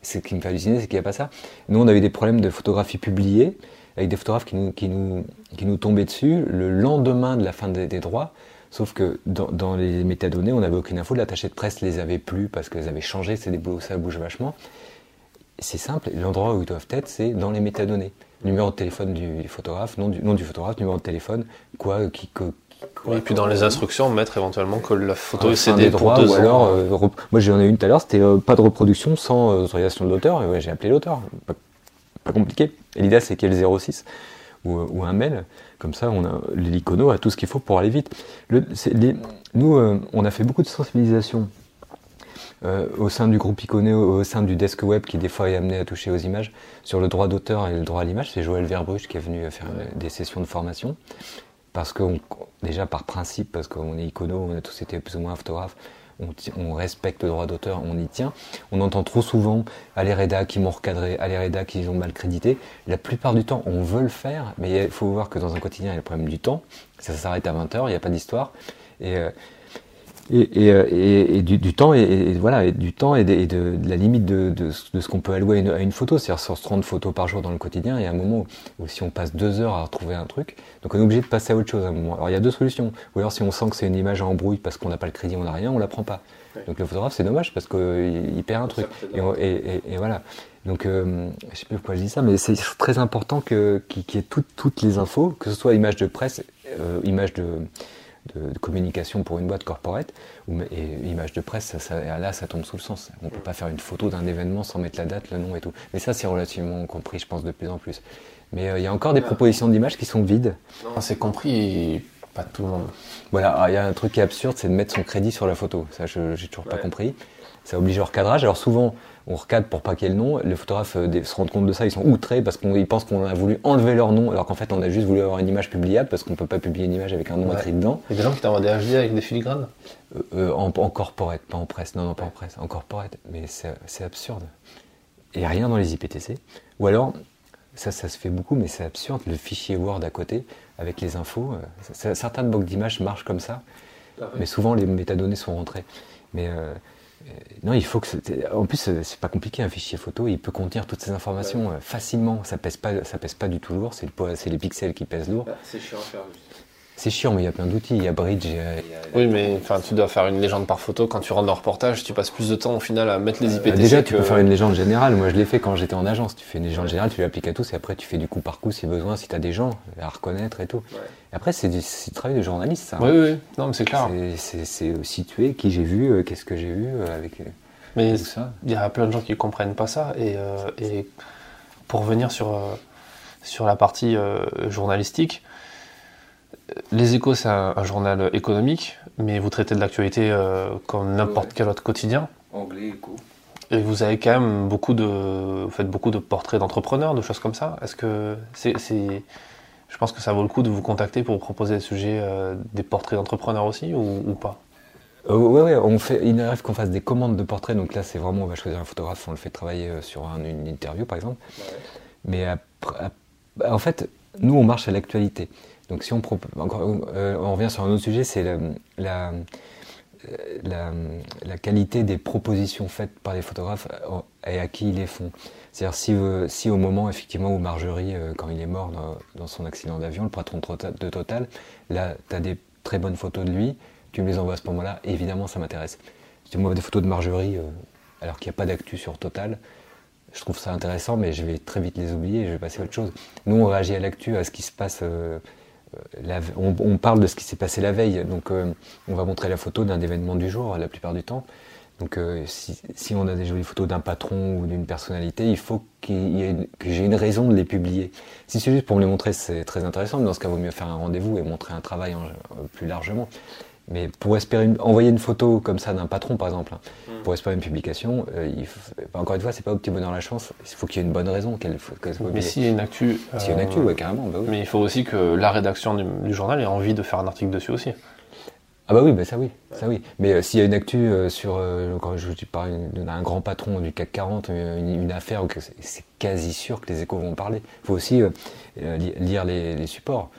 Ce qui me fait halluciner, c'est qu'il n'y a pas ça. Nous, on avait des problèmes de photographie publiée avec des photographes qui nous, qui nous, qui nous tombaient dessus le lendemain de la fin des droits Sauf que dans, les métadonnées, on n'avait aucune info. L'attaché de presse les avait plus parce qu'elles avaient changé. C'est des boulots, ça bouge vachement. C'est simple. L'endroit où ils doivent être, c'est dans les métadonnées. Numéro de téléphone du photographe, nom du, nom du photographe, numéro de téléphone, quoi, qui, et puis dans les instructions, mettre éventuellement que la photo est cédée droits, ou alors, euh, moi j'en ai une tout à l'heure, c'était euh, pas de reproduction sans euh, autorisation de l'auteur, et ouais, j'ai appelé l'auteur. Pas, compliqué. Et l'idée c'est qu'il y ait le 06 ou, ou un mail. Comme ça, on a l'hélicono a tout ce qu'il faut pour aller vite. nous, euh, on a fait beaucoup de sensibilisation euh, au sein du groupe Icono, au sein du desk web qui des fois est amené à toucher aux images, sur le droit d'auteur et le droit à l'image. C'est Joël Verbruch qui est venu faire des sessions de formation. Parce que, déjà par principe, parce qu'on est icono, on a tous été plus ou moins photographes, on, respecte le droit d'auteur, on y tient. On entend trop souvent à qui m'ont recadré, à qui ont mal crédité. La plupart du temps, on veut le faire, mais il faut voir que dans un quotidien, il y a le problème du temps. Ça s'arrête à 20h, il n'y a pas d'histoire. Et, et, et, du, temps et, voilà et du temps et de, la limite de, de, ce qu'on peut allouer à une, photo. C'est-à-dire 30 photos par jour dans le quotidien y a un moment où, si on passe deux heures à retrouver un truc donc on est obligé de passer à autre chose à un moment. Alors il y a deux solutions. Ou alors si on sent que c'est une image en embrouille parce qu'on n'a pas le crédit on n'a rien on la prend pas. Donc le photographe c'est dommage parce qu'il perd un truc. et, voilà. Donc euh, je sais plus pourquoi je dis ça mais c'est très important qu'il y ait toutes les infos que ce soit image de presse euh, image de de, communication pour une boîte corporate, ou, et image de presse, ça, là ça tombe sous le sens. On ne peut pas faire une photo d'un événement sans mettre la date, le nom et tout. Mais ça c'est relativement compris, je pense, de plus en plus. Mais euh, il y a encore des propositions d'images qui sont vides. C'est compris, pas tout le monde. Voilà, il y a un truc qui est absurde, c'est de mettre son crédit sur la photo. Ça, je j'ai toujours pas compris. Ça oblige au recadrage. Alors souvent, on recadre pour pas qu'il y ait le nom. Les photographes euh, se rendent compte de ça, ils sont outrés parce qu'ils pensent qu'on a voulu enlever leur nom, alors qu'en fait on a juste voulu avoir une image publiable parce qu'on peut pas publier une image avec un nom écrit dedans. Il y a des gens qui t'envoient des HD avec des filigranes? Euh, euh, en, corporate, pas en presse. Non, non, pas en presse, en corporate. Mais c'est absurde. Et rien dans les IPTC. Ou alors, ça, ça se fait beaucoup, mais c'est absurde, le fichier Word à côté avec les infos. certaines banques d'images marchent comme ça, ah mais souvent les métadonnées sont rentrées. Mais euh, non, il faut que. En plus, euh, c'est pas compliqué un fichier photo. Il peut contenir toutes ces informations euh, facilement. Ça pèse pas, ça pèse pas du tout lourd. C'est le, les pixels qui pèsent lourd. Bah, c'est chiant à faire. C'est chiant, mais il y a plein d'outils. Il y a Bridge. Oui, mais enfin, tu dois faire une légende par photo. Quand tu rentres dans le reportage, tu passes plus de temps au final à mettre les IPTC. déjà, tu peux faire une légende générale. Moi, je l'ai fait quand j'étais en agence. Tu fais une légende générale, tu l'appliques à tous, et après, tu fais du coup par coup si besoin, si tu as des gens à reconnaître et tout. Et après, c'est du, travail de journaliste, ça. Oui, oui, non, mais c'est clair. C'est situé qui j'ai vu, qu'est-ce que j'ai vu avec. Mais il y a plein de gens qui ne comprennent pas ça. Et, et pour revenir sur, sur la partie journalistique, les échos, c'est un, journal économique, mais vous traitez de l'actualité comme n'importe quel autre quotidien. Anglais, écho. Et vous avez quand même beaucoup de, vous faites beaucoup de portraits d'entrepreneurs, de choses comme ça. Est-ce que c'est, je pense que ça vaut le coup de vous contacter pour proposer des sujets, euh, des portraits d'entrepreneurs aussi, ou, pas? Euh, Oui, ouais, on fait, il arrive qu'on fasse des commandes de portraits. Donc là, c'est vraiment, on va choisir un photographe, on le fait travailler euh, sur une interview, par exemple. Mais en fait, nous, on marche à l'actualité. Donc si on, encore, on revient sur un autre sujet, c'est la qualité des propositions faites par les photographes et à qui ils les font. C'est-à-dire si, euh, si, au moment effectivement où Marjorie, euh, quand il est mort dans, son accident d'avion, le patron de Total, là tu as des très bonnes photos de lui, tu me les envoies à ce moment-là, évidemment ça m'intéresse. Si tu m'envoies des photos de Marjorie euh, alors qu'il n'y a pas d'actu sur Total, je trouve ça intéressant, mais je vais très vite les oublier et je vais passer à autre chose. Nous on réagit à l'actu, à ce qui se passe on, parle de ce qui s'est passé la veille, donc euh, on va montrer la photo d'un événement du jour la plupart du temps. Donc euh, si, on a des jolies photos d'un patron ou d'une personnalité, il faut que j'ai une raison de les publier. Si c'est juste pour me les montrer, c'est très intéressant, mais dans ce cas, il vaut mieux faire un rendez-vous et montrer un travail plus largement. Mais pour espérer envoyer une photo comme ça d'un patron, par exemple, hein, mm. pour espérer une publication, euh, encore une fois, c'est pas au petit bonheur la chance. Il faut qu'il y ait une bonne raison. Qu'elle, mais s'il y a une actu. S'il y a une actu, euh, carrément. Bah mais il faut aussi que la rédaction du, journal ait envie de faire un article dessus aussi. Ah bah oui, bah ça oui, ça oui. Mais euh, s'il y a une actu sur, quand je parle d'un grand patron du CAC 40, une, affaire, c'est quasi sûr que les échos vont parler. Il faut aussi lire les supports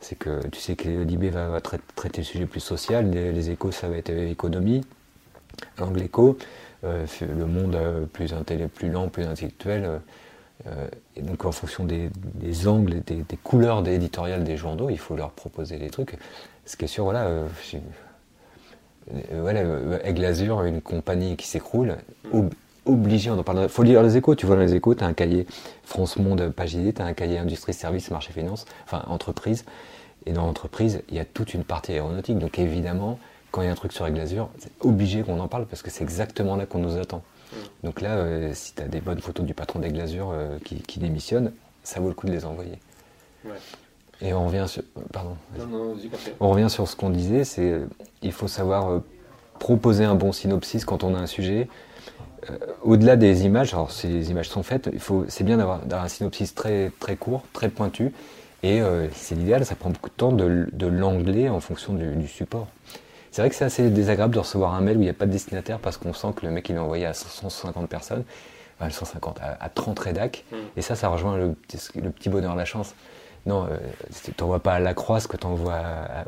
c'est que tu sais que Libé va, traiter le sujet plus social, les, échos ça va être économie, l'angle écho, euh, le monde euh, plus, plus lent, plus intellectuel. Euh, et donc en fonction des, angles, des, des couleurs des éditoriales des journaux, il faut leur proposer des trucs. Ce qui est sûr, voilà, voilà Aigle Azur, une compagnie qui s'écroule, obligé, on en parle. faut lire les échos, tu vois dans les échos, tu as un cahier France Monde, page idée, tu as un cahier industrie, service, marché, finance, enfin entreprise. Et dans l'entreprise, il y a toute une partie aéronautique. Donc évidemment, quand il y a un truc sur la glasure, c'est obligé qu'on en parle parce que c'est exactement là qu'on nous attend. Mm. Donc là, euh, si tu as des bonnes photos du patron des glasures euh, qui, démissionne, ça vaut le coup de les envoyer. Et on revient sur, pardon. on revient sur ce qu'on disait, c'est euh, il faut savoir proposer un bon synopsis quand on a un sujet. Au-delà des images, alors si les images sont faites, il faut, c'est bien d'avoir, un synopsis très très court, très pointu, et euh, c'est l'idéal, ça prend beaucoup de temps de, l'angler en fonction du, support. C'est vrai que c'est assez désagréable de recevoir un mail où il n'y a pas de destinataire parce qu'on sent que le mec il est envoyé à 150 personnes, enfin 150, à, 30 rédacs. Hmm. Et ça, ça rejoint le, le petit bonheur, la chance. Non, euh, tu n'envoies pas à la croix ce que tu envoies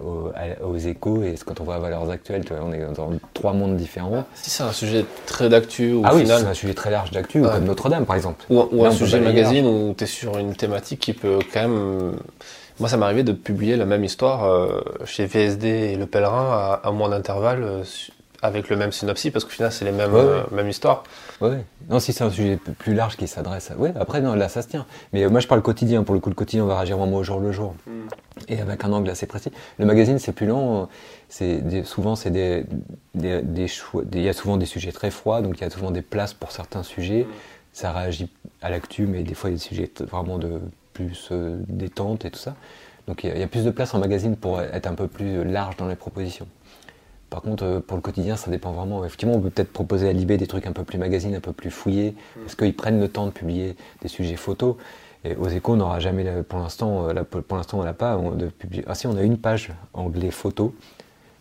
aux, échos et ce que tu envoies à Valeurs Actuelles. on est dans trois mondes différents. Si c'est un sujet très d'actu ou Ah oui, c'est un sujet très large d'actu, comme Notre-Dame par exemple. Ou, un sujet magazine où tu es sur une thématique qui peut quand même. Moi, ça m'est arrivé de publier la même histoire euh, chez VSD et Le Pèlerin à, un mois d'intervalle euh, avec le même synopsis parce qu'au final c'est les mêmes, euh, mêmes histoires. Oui, non, si c'est un sujet plus large qui s'adresse à. Oui, après, non, là ça se tient. Mais euh, moi je parle quotidien, pour le coup, le quotidien on va réagir vraiment au jour le jour. Hmm. Et avec un angle assez précis. Le magazine c'est plus long, c'est souvent c'est des, des, des choix. Il y a souvent des sujets très froids, donc il y a souvent des places pour certains sujets. Hmm. Ça réagit à l'actu, mais des fois il y a des sujets vraiment de plus euh, détente et tout ça. Donc il y, a plus de place en magazine pour être un peu plus large dans les propositions. Par contre, euh, pour le quotidien, ça dépend vraiment. Effectivement, on peut peut-être proposer à Libé des trucs un peu plus magazine, un peu plus fouillés, parce qu'ils prennent le temps de publier des sujets photos. Et aux échos, on n'aura jamais, pour l'instant, euh, pour l'instant, on n'a pas de publier. Ah si, on a une page anglais photo,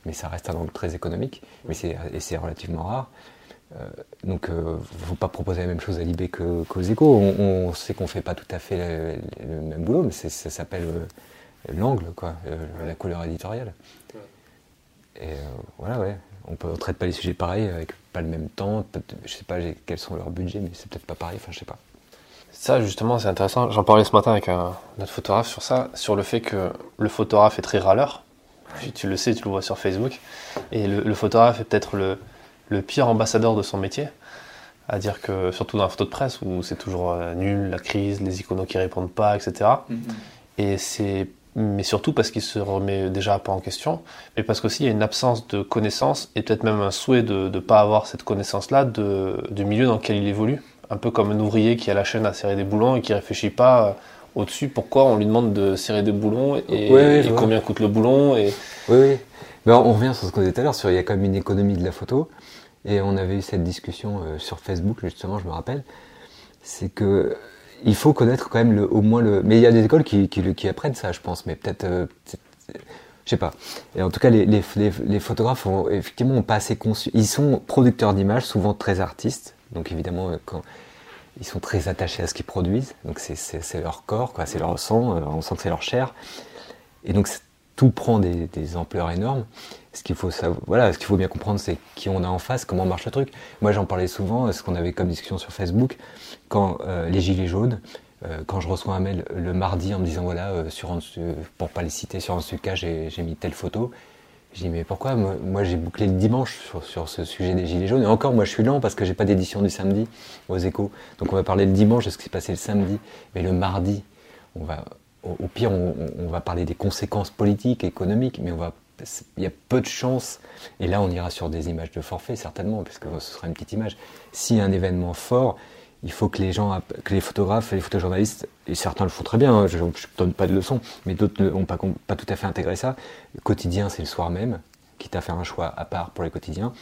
mais ça reste un angle très économique, mais c'est, et c'est relativement rare. Euh, donc, il ne faut pas proposer la même chose à Libé qu'aux échos. On, sait qu'on ne fait pas tout à fait le, même boulot, mais ça s'appelle l'angle, quoi, la couleur éditoriale. Et euh, voilà, ouais. On ne traite pas les sujets pareils, avec pas le même temps. Je sais pas quels sont leurs budgets, mais c'est peut-être pas pareil. Enfin, je sais pas. Ça, justement, c'est intéressant. J'en parlais ce matin avec un, notre photographe sur ça, sur le fait que le photographe est très râleur. Tu, le sais, tu le vois sur Facebook. Et le, photographe est peut-être le, le, pire ambassadeur de son métier. À dire que, surtout dans la photo de presse, où c'est toujours euh, nul, la crise, les iconos qui répondent pas, etc. Mm-hmm. Et c'est mais surtout parce qu'il se remet déjà pas en question, mais parce qu'aussi il y a une absence de connaissance et peut-être même un souhait de ne pas avoir cette connaissance-là du milieu dans lequel il évolue. Un peu comme un ouvrier qui a la chaîne à serrer des boulons et qui réfléchit pas euh, au-dessus pourquoi on lui demande de serrer des boulons et, combien coûte le boulon. Et... Oui, oui. Ben, on revient sur ce qu'on disait tout à l'heure, sur il y a quand même une économie de la photo. Et on avait eu cette discussion euh, sur Facebook, justement, je me rappelle. C'est que il faut connaître quand même le, au moins le. Mais il y a des écoles qui, apprennent ça, je pense, mais peut-être. Euh, je sais pas. Et en tout cas, les, photographes ont effectivement ont pas assez conçu. Ils sont producteurs d'images, souvent très artistes. Donc évidemment, euh, quand ils sont très attachés à ce qu'ils produisent, donc c'est leur corps, quoi, c'est leur sang, euh, on sent que c'est leur chair. Et donc tout prend des, ampleurs énormes. Ce qu'il faut voilà, ce qu'il faut bien comprendre, c'est qui on a en face, comment marche le truc. Moi, j'en parlais souvent, ce qu'on avait comme discussion sur Facebook quand euh, les gilets jaunes, euh, quand je reçois un mail le mardi en me disant voilà, euh, sur pour pas les citer, sur un cas j'ai mis telle photo. Je dis mais pourquoi? Moi, j'ai bouclé le dimanche sur, ce sujet des gilets jaunes. Et encore, moi je suis lent parce que j'ai pas d'édition du samedi aux échos. Donc on va parler le dimanche de ce qui s'est passé le samedi. Mais le mardi, on va, au, pire, on, va parler des conséquences politiques, économiques, mais on va il y a peu de chances, et là on ira sur des images de forfait certainement, puisque ce sera une petite image. A un événement fort, il faut que les gens, que les photographes les photojournalistes, et certains le font très bien, hein, je ne donne pas de leçons, mais d'autres n'ont pas, pas tout à fait intégré ça. Quotidien, c'est le soir même, quitte à faire un choix à part pour les quotidiens.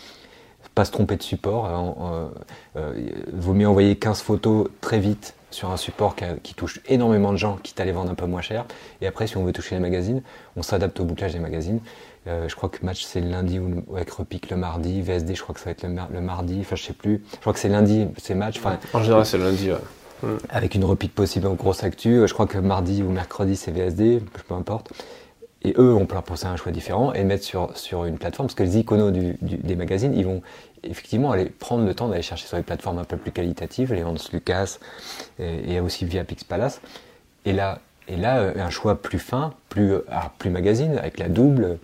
Pas se tromper de support, hein, euh, euh, vaut mieux envoyer 15 photos très vite sur un support qui, touche énormément de gens, quitte à les vendre un peu moins cher. Et après, si on veut toucher les magazines, on s'adapte au bouclage des magazines. Euh, je crois que match c'est le lundi ou avec repique le mardi. VSD, je crois que ça va être le, mardi. Enfin, je sais plus. Je crois que c'est lundi, c'est match. en général, c'est lundi. Avec une repique possible en grosse actu. Je crois que mardi ou mercredi, c'est VSD, peu importe. Et eux ont ça un choix différent et mettre sur, sur une plateforme, parce que les iconos des magazines, ils vont effectivement aller prendre le temps d'aller chercher sur les plateformes un peu plus qualitatives, les Hans Lucas et, et aussi via Pixpalace. Et là, et là, euh, un choix plus fin, plus, euh, plus magazine, avec la double,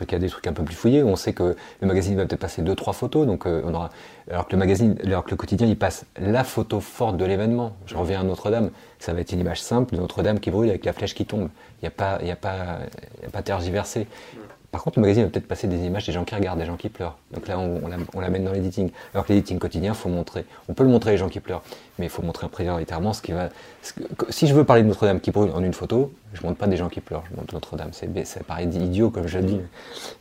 il y a des trucs un peu plus fouillés. On sait que le magazine va peut-être passer deux, trois photos, donc euh, on aura, alors que le magazine, alors que le quotidien, il passe la photo forte de l'événement. Je reviens à Notre-Dame, ça va être une image simple de Notre-Dame qui brûle avec la flèche qui tombe. Il n'y a pas, il y a pas, a pas tergiversé. Par contre, le magazine va peut-être passer des images des gens qui regardent, des gens qui pleurent. Donc là, on, on l'amène dans l'editing. Alors que l'editing quotidien, faut montrer. On peut le montrer les gens qui pleurent, mais il faut montrer prioritairement ce qui va. si je veux parler de Notre-Dame qui brûle en une photo, je montre pas des gens qui pleurent. Je montre Notre-Dame. Ça paraît idiot comme je le dis.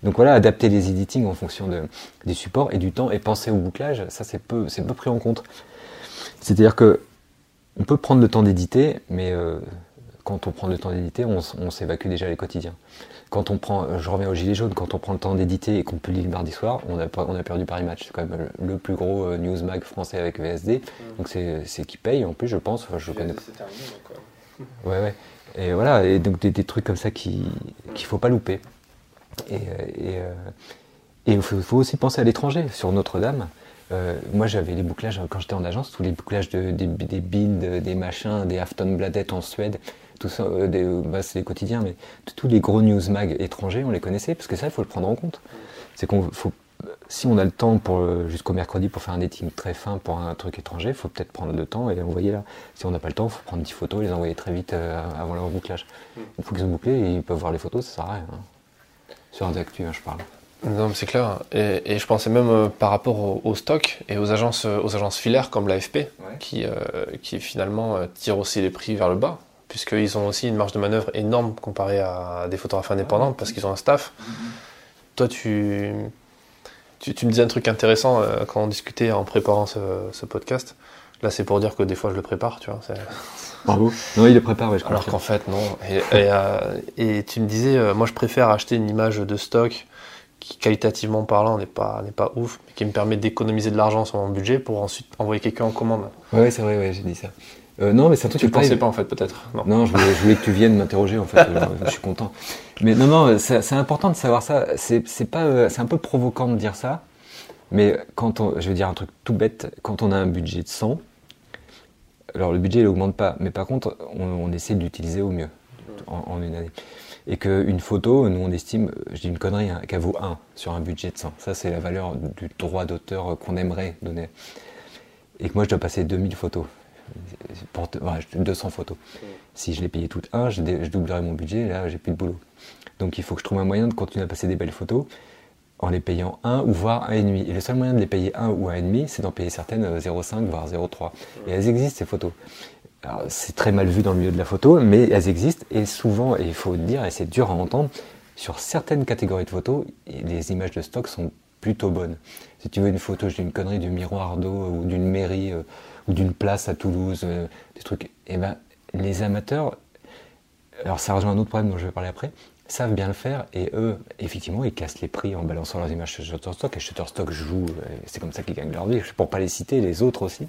Donc voilà, adapter les editings en fonction de, des supports et du temps et penser au bouclage, ça c'est peu, c'est peu pris en compte. C'est-à-dire que on peut prendre le temps d'éditer, mais euh, quand on prend le temps d'éditer, on s'évacue déjà les quotidiens quand on prend, euh, je reviens au gilet jaune, quand on prend le temps d'éditer et qu'on publie le mardi soir, on a, on a perdu Paris Match. C'est quand même le plus gros euh, news mag français avec VSD. Donc c'est qui paye en plus, je pense. Enfin, je connais. Ouais, ouais. Et voilà, et donc des, trucs comme ça qu'il ne faut pas louper. Et, euh, et, il faut, aussi penser à l'étranger, sur Notre-Dame. moi, j'avais les bouclages, quand j'étais en agence, tous les bouclages de, des, des builds, des machins, des Afton Bladet en Suède tout ça, euh, des, bah, c'est les quotidiens, mais tous les gros news mag étrangers, on les connaissait, parce que ça, il faut le prendre en compte. C'est qu'on faut, si on a le temps pour euh, jusqu'au mercredi pour faire un dating très fin pour un truc étranger, il faut peut-être prendre le temps et les envoyer là. Si on n'a pas le temps, il faut prendre 10 photos et les envoyer très vite euh, avant leur bouclage. Une fois qu'ils sont bouclés, ils peuvent voir les photos, ça sert à rien. Hein. Sur un actu, hein, je parle. Non, c'est clair. Et, je pensais même par rapport au, stock et aux agences, aux agences filaires comme l'AFP, qui, qui finalement tirent aussi les prix vers le bas puisqu'ils ont aussi une marge de manœuvre énorme comparé à des photographes indépendants, parce qu'ils ont un staff. Toi, tu, tu, me disais un truc intéressant euh, quand on discutait en préparant ce, podcast. Là, c'est pour dire que des fois, je le prépare, tu vois. Bravo. Non, il le prépare, je Alors qu'en fait, non. Et, euh, tu me disais, euh, moi, je préfère acheter une image de stock qui, qualitativement parlant, n'est pas, n'est pas ouf, mais qui me permet d'économiser de l'argent sur mon budget pour ensuite envoyer quelqu'un en commande. Oui, c'est vrai, ouais, j'ai dit ça. Euh, non, mais c'est un truc tu ne pensais pas en fait, peut-être. Non, je, voulais, que tu viennes m'interroger en fait. Euh, je suis content. Mais non, non, c'est important de savoir ça. C'est pas, euh, c'est un peu provocant de dire ça. Mais quand on, je vais dire un truc tout bête, quand on a un budget de 100, alors le budget il augmente pas, mais par contre on, essaie de l'utiliser au mieux en, une année. Et qu'une photo, nous on estime, je dis une connerie, hein, qu'elle vaut 1 sur un budget de 100. Ça c'est la valeur du droit d'auteur qu'on aimerait donner. Et que moi je dois passer 2000 photos pour 200 photos. Si je les payais toutes un, je, je doublerais mon budget, et là j'ai plus de boulot. Donc il faut que je trouve un moyen de continuer à passer des belles photos en les payant 1 ou voire 1,5. Et le seul moyen de les payer 1 ou 1,5, c'est d'en payer certaines 0,5 euh, voire 0,3. Et elles existent ces photos. C'est très mal vu dans le milieu de la photo, mais elles existent et souvent, et il faut le dire, et c'est dur à entendre, sur certaines catégories de photos, les images de stock sont plutôt bonnes. Si tu veux une photo d'une connerie du miroir d'eau ou d'une mairie euh, d'une place à Toulouse, euh, des trucs, et eh ben les amateurs, alors ça rejoint un autre problème dont je vais parler après, savent bien le faire et eux, effectivement, ils cassent les prix en balançant leurs images sur Shutterstock et Shutterstock joue, euh, c'est comme ça qu'ils gagnent leur vie, pour pas les citer, les autres aussi.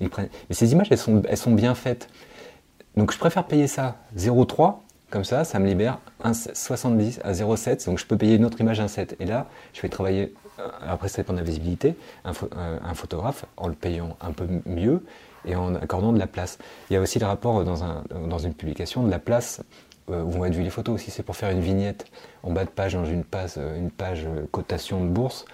Mais ces images, elles sont, elles sont bien faites. Donc je préfère payer ça 0,3, comme ça, ça me libère 1,70 à 0,7, donc je peux payer une autre image 1,7. Et là, je vais travailler, euh, après ça dépend de la visibilité, un, euh, un, photographe en le payant un peu mieux et en accordant de la place. Il y a aussi le rapport dans, un, dans une publication de la place euh, où vont être vues les photos. Si c'est pour faire une vignette en bas de page dans une page, une page cotation de bourse,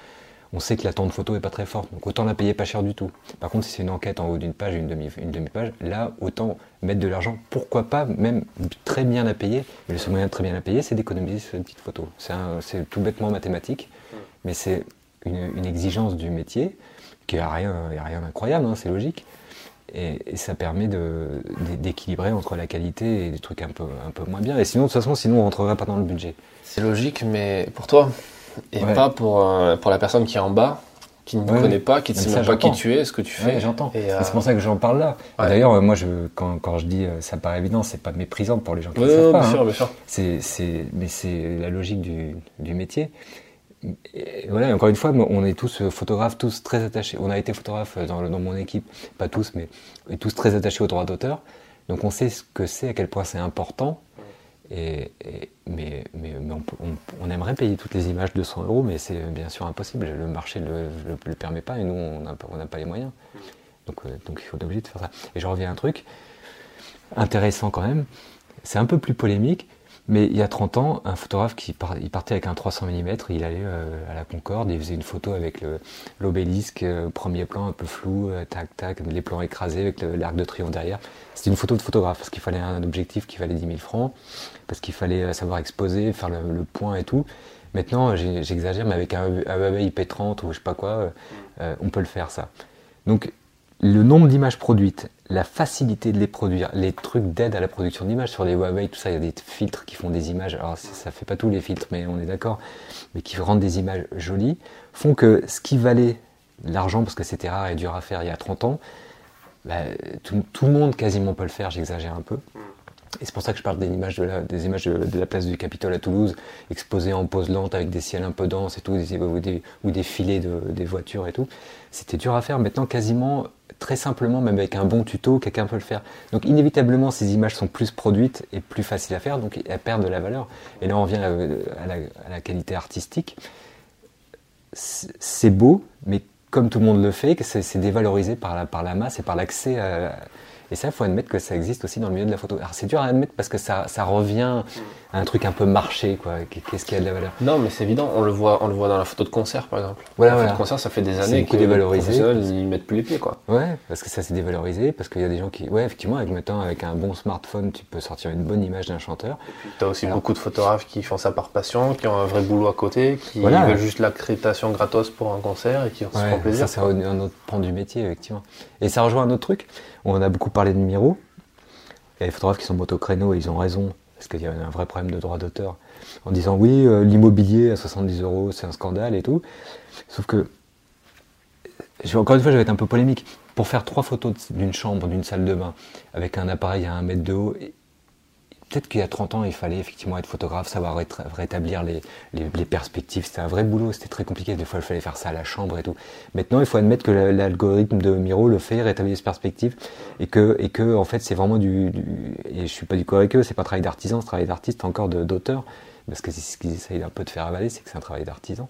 on sait que la de photo est pas très forte, donc autant la payer pas cher du tout. Par contre, si c'est une enquête en haut d'une page, une demi, une demi-page, là, autant mettre de l'argent, pourquoi pas, même très bien la payer. Mais le seul moyen de très bien la payer, c'est d'économiser une petite photo. C'est tout bêtement mathématique, mais c'est une, exigence du métier qui n'a rien, rien d'incroyable, hein, c'est logique. Et, ça permet d'équilibrer entre la qualité et des trucs un peu, un peu moins bien. Et sinon, de toute façon, sinon on rentrerait pas dans le budget. C'est logique, mais pour toi, et pas pour, euh, pour la personne qui est en bas, qui ne te connaît pas, qui ne sait même pas qui tu es, ce que tu fais. j'entends. Euh, c'est pour ça que j'en parle là. D'ailleurs, euh, moi, je, quand, quand, je dis ça paraît évident, c'est pas méprisant pour les gens qui ne savent pas. Bien hein. sûr, bien sûr. Mais c'est la logique du, du métier voilà, encore une fois, on est tous euh, photographes, tous très attachés. On a été photographes dans, dans mon équipe, pas tous, mais tous très attachés aux droits d'auteur. Donc on sait ce que c'est, à quel point c'est important. Mais, on, aimerait payer toutes les images de 100 euros, mais c'est bien sûr impossible. Le marché ne le, permet pas et nous, on n'a pas les moyens. Donc, euh, donc il faut obligé de faire ça. Et je reviens à un truc intéressant quand même. C'est un peu plus polémique, mais il y a 30 ans, un photographe qui il partait avec un 300 mm, il allait euh, à la Concorde, il faisait une photo avec l'obélisque, euh, premier plan un peu flou, tac tac, les plans écrasés avec l'arc de triomphe derrière. C'était une photo de photographe parce qu'il fallait un objectif qui valait 10 000 francs, parce qu'il fallait savoir exposer, faire le, point et tout. Maintenant, j'exagère, mais avec un, un IP30 ou je sais pas quoi, on peut le faire ça. Donc le nombre d'images produites, la facilité de les produire, les trucs d'aide à la production d'images sur les Huawei, tout ça, il y a des filtres qui font des images. Alors ça fait pas tous les filtres, mais on est d'accord, mais qui rendent des images jolies, font que ce qui valait l'argent parce que c'était rare et dur à faire il y a 30 ans, bah, tout, le monde quasiment peut le faire. J'exagère un peu. Et c'est pour ça que je parle des images de la, place du Capitole à Toulouse, exposées en pose lente avec des ciels un peu denses et tout, ou, des, ou des filets de, des voitures et tout. C'était dur à faire. Maintenant, quasiment très simplement, même avec un bon tuto, quelqu'un peut le faire. Donc inévitablement, ces images sont plus produites et plus faciles à faire, donc elles perdent de la valeur. Et là, on vient à la, qualité artistique. C'est beau, mais comme tout le monde le fait, c'est dévalorisé par la, par la masse et par l'accès à, et ça, il faut admettre que ça existe aussi dans le milieu de la photo. Alors c'est dur à admettre parce que ça, ça revient à un truc un peu marché, quoi. Qu'est-ce qui a de la valeur Non, mais c'est évident. On le voit, on le voit dans la photo de concert, par exemple. Voilà, la photo de concert, ça fait des années que dévalorisé. les professionnels ils mettent plus les pieds, quoi. Ouais, parce que ça s'est dévalorisé, parce qu'il y a des gens qui, ouais, effectivement, avec maintenant avec un bon smartphone, tu peux sortir une bonne image d'un chanteur. Tu as aussi beaucoup de photographes qui font ça par passion, qui ont un vrai boulot à côté, qui veulent juste l'accréditation gratos pour un concert et qui se font plaisir. Ça, c'est un autre pan du métier, effectivement. Et ça rejoint un autre truc. On a beaucoup parlé de Miro. Il y a des photographes qui sont motocréneaux et ils ont raison, parce qu'il y a un vrai problème de droit d'auteur, en disant oui, euh, l'immobilier à 70 euros, c'est un scandale et tout. Sauf que, encore une fois, je vais être un peu polémique. Pour faire trois photos d'une chambre, d'une salle de bain, avec un appareil à un mètre de haut, Peut-être qu'il y a 30 ans, il fallait effectivement être photographe, savoir rétablir les, perspectives. C'était un vrai boulot, c'était très compliqué. Des fois, il fallait faire ça à la chambre et tout. Maintenant, il faut admettre que l'algorithme de Miro le fait, rétablir les perspectives, et que, et que en fait, c'est vraiment du, Et je suis pas du coup avec eux, c'est pas un travail d'artisan, c'est travail d'artiste, encore d'auteur. Parce que c'est ce qu'ils essayent un peu de faire avaler, c'est que c'est un travail d'artisan.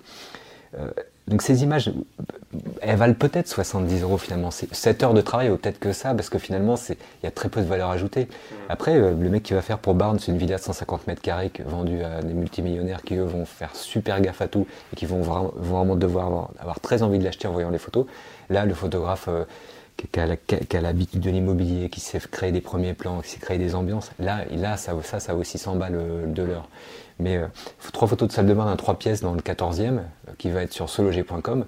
Euh, donc ces images, elles valent peut-être 70 euros finalement. 7 heures de travail ou peut-être que ça, parce que finalement, il y a très peu de valeur ajoutée. Après, euh, le mec qui va faire pour Barnes une villa de 150 mètres carrés vendue à des multimillionnaires qui, eux, vont faire super gaffe à tout et qui vont vraiment, devoir avoir, très envie de l'acheter en voyant les photos. Là, le photographe... Euh, qui a, l'habitude de l'immobilier, qui sait créer des premiers plans, qui sait créer des ambiances, là, là ça, ça, ça vaut 600 balles de l'heure. Mais euh, trois photos de salle de bain d'un 3 pièces dans le 14e, euh, qui va être sur sologer.com,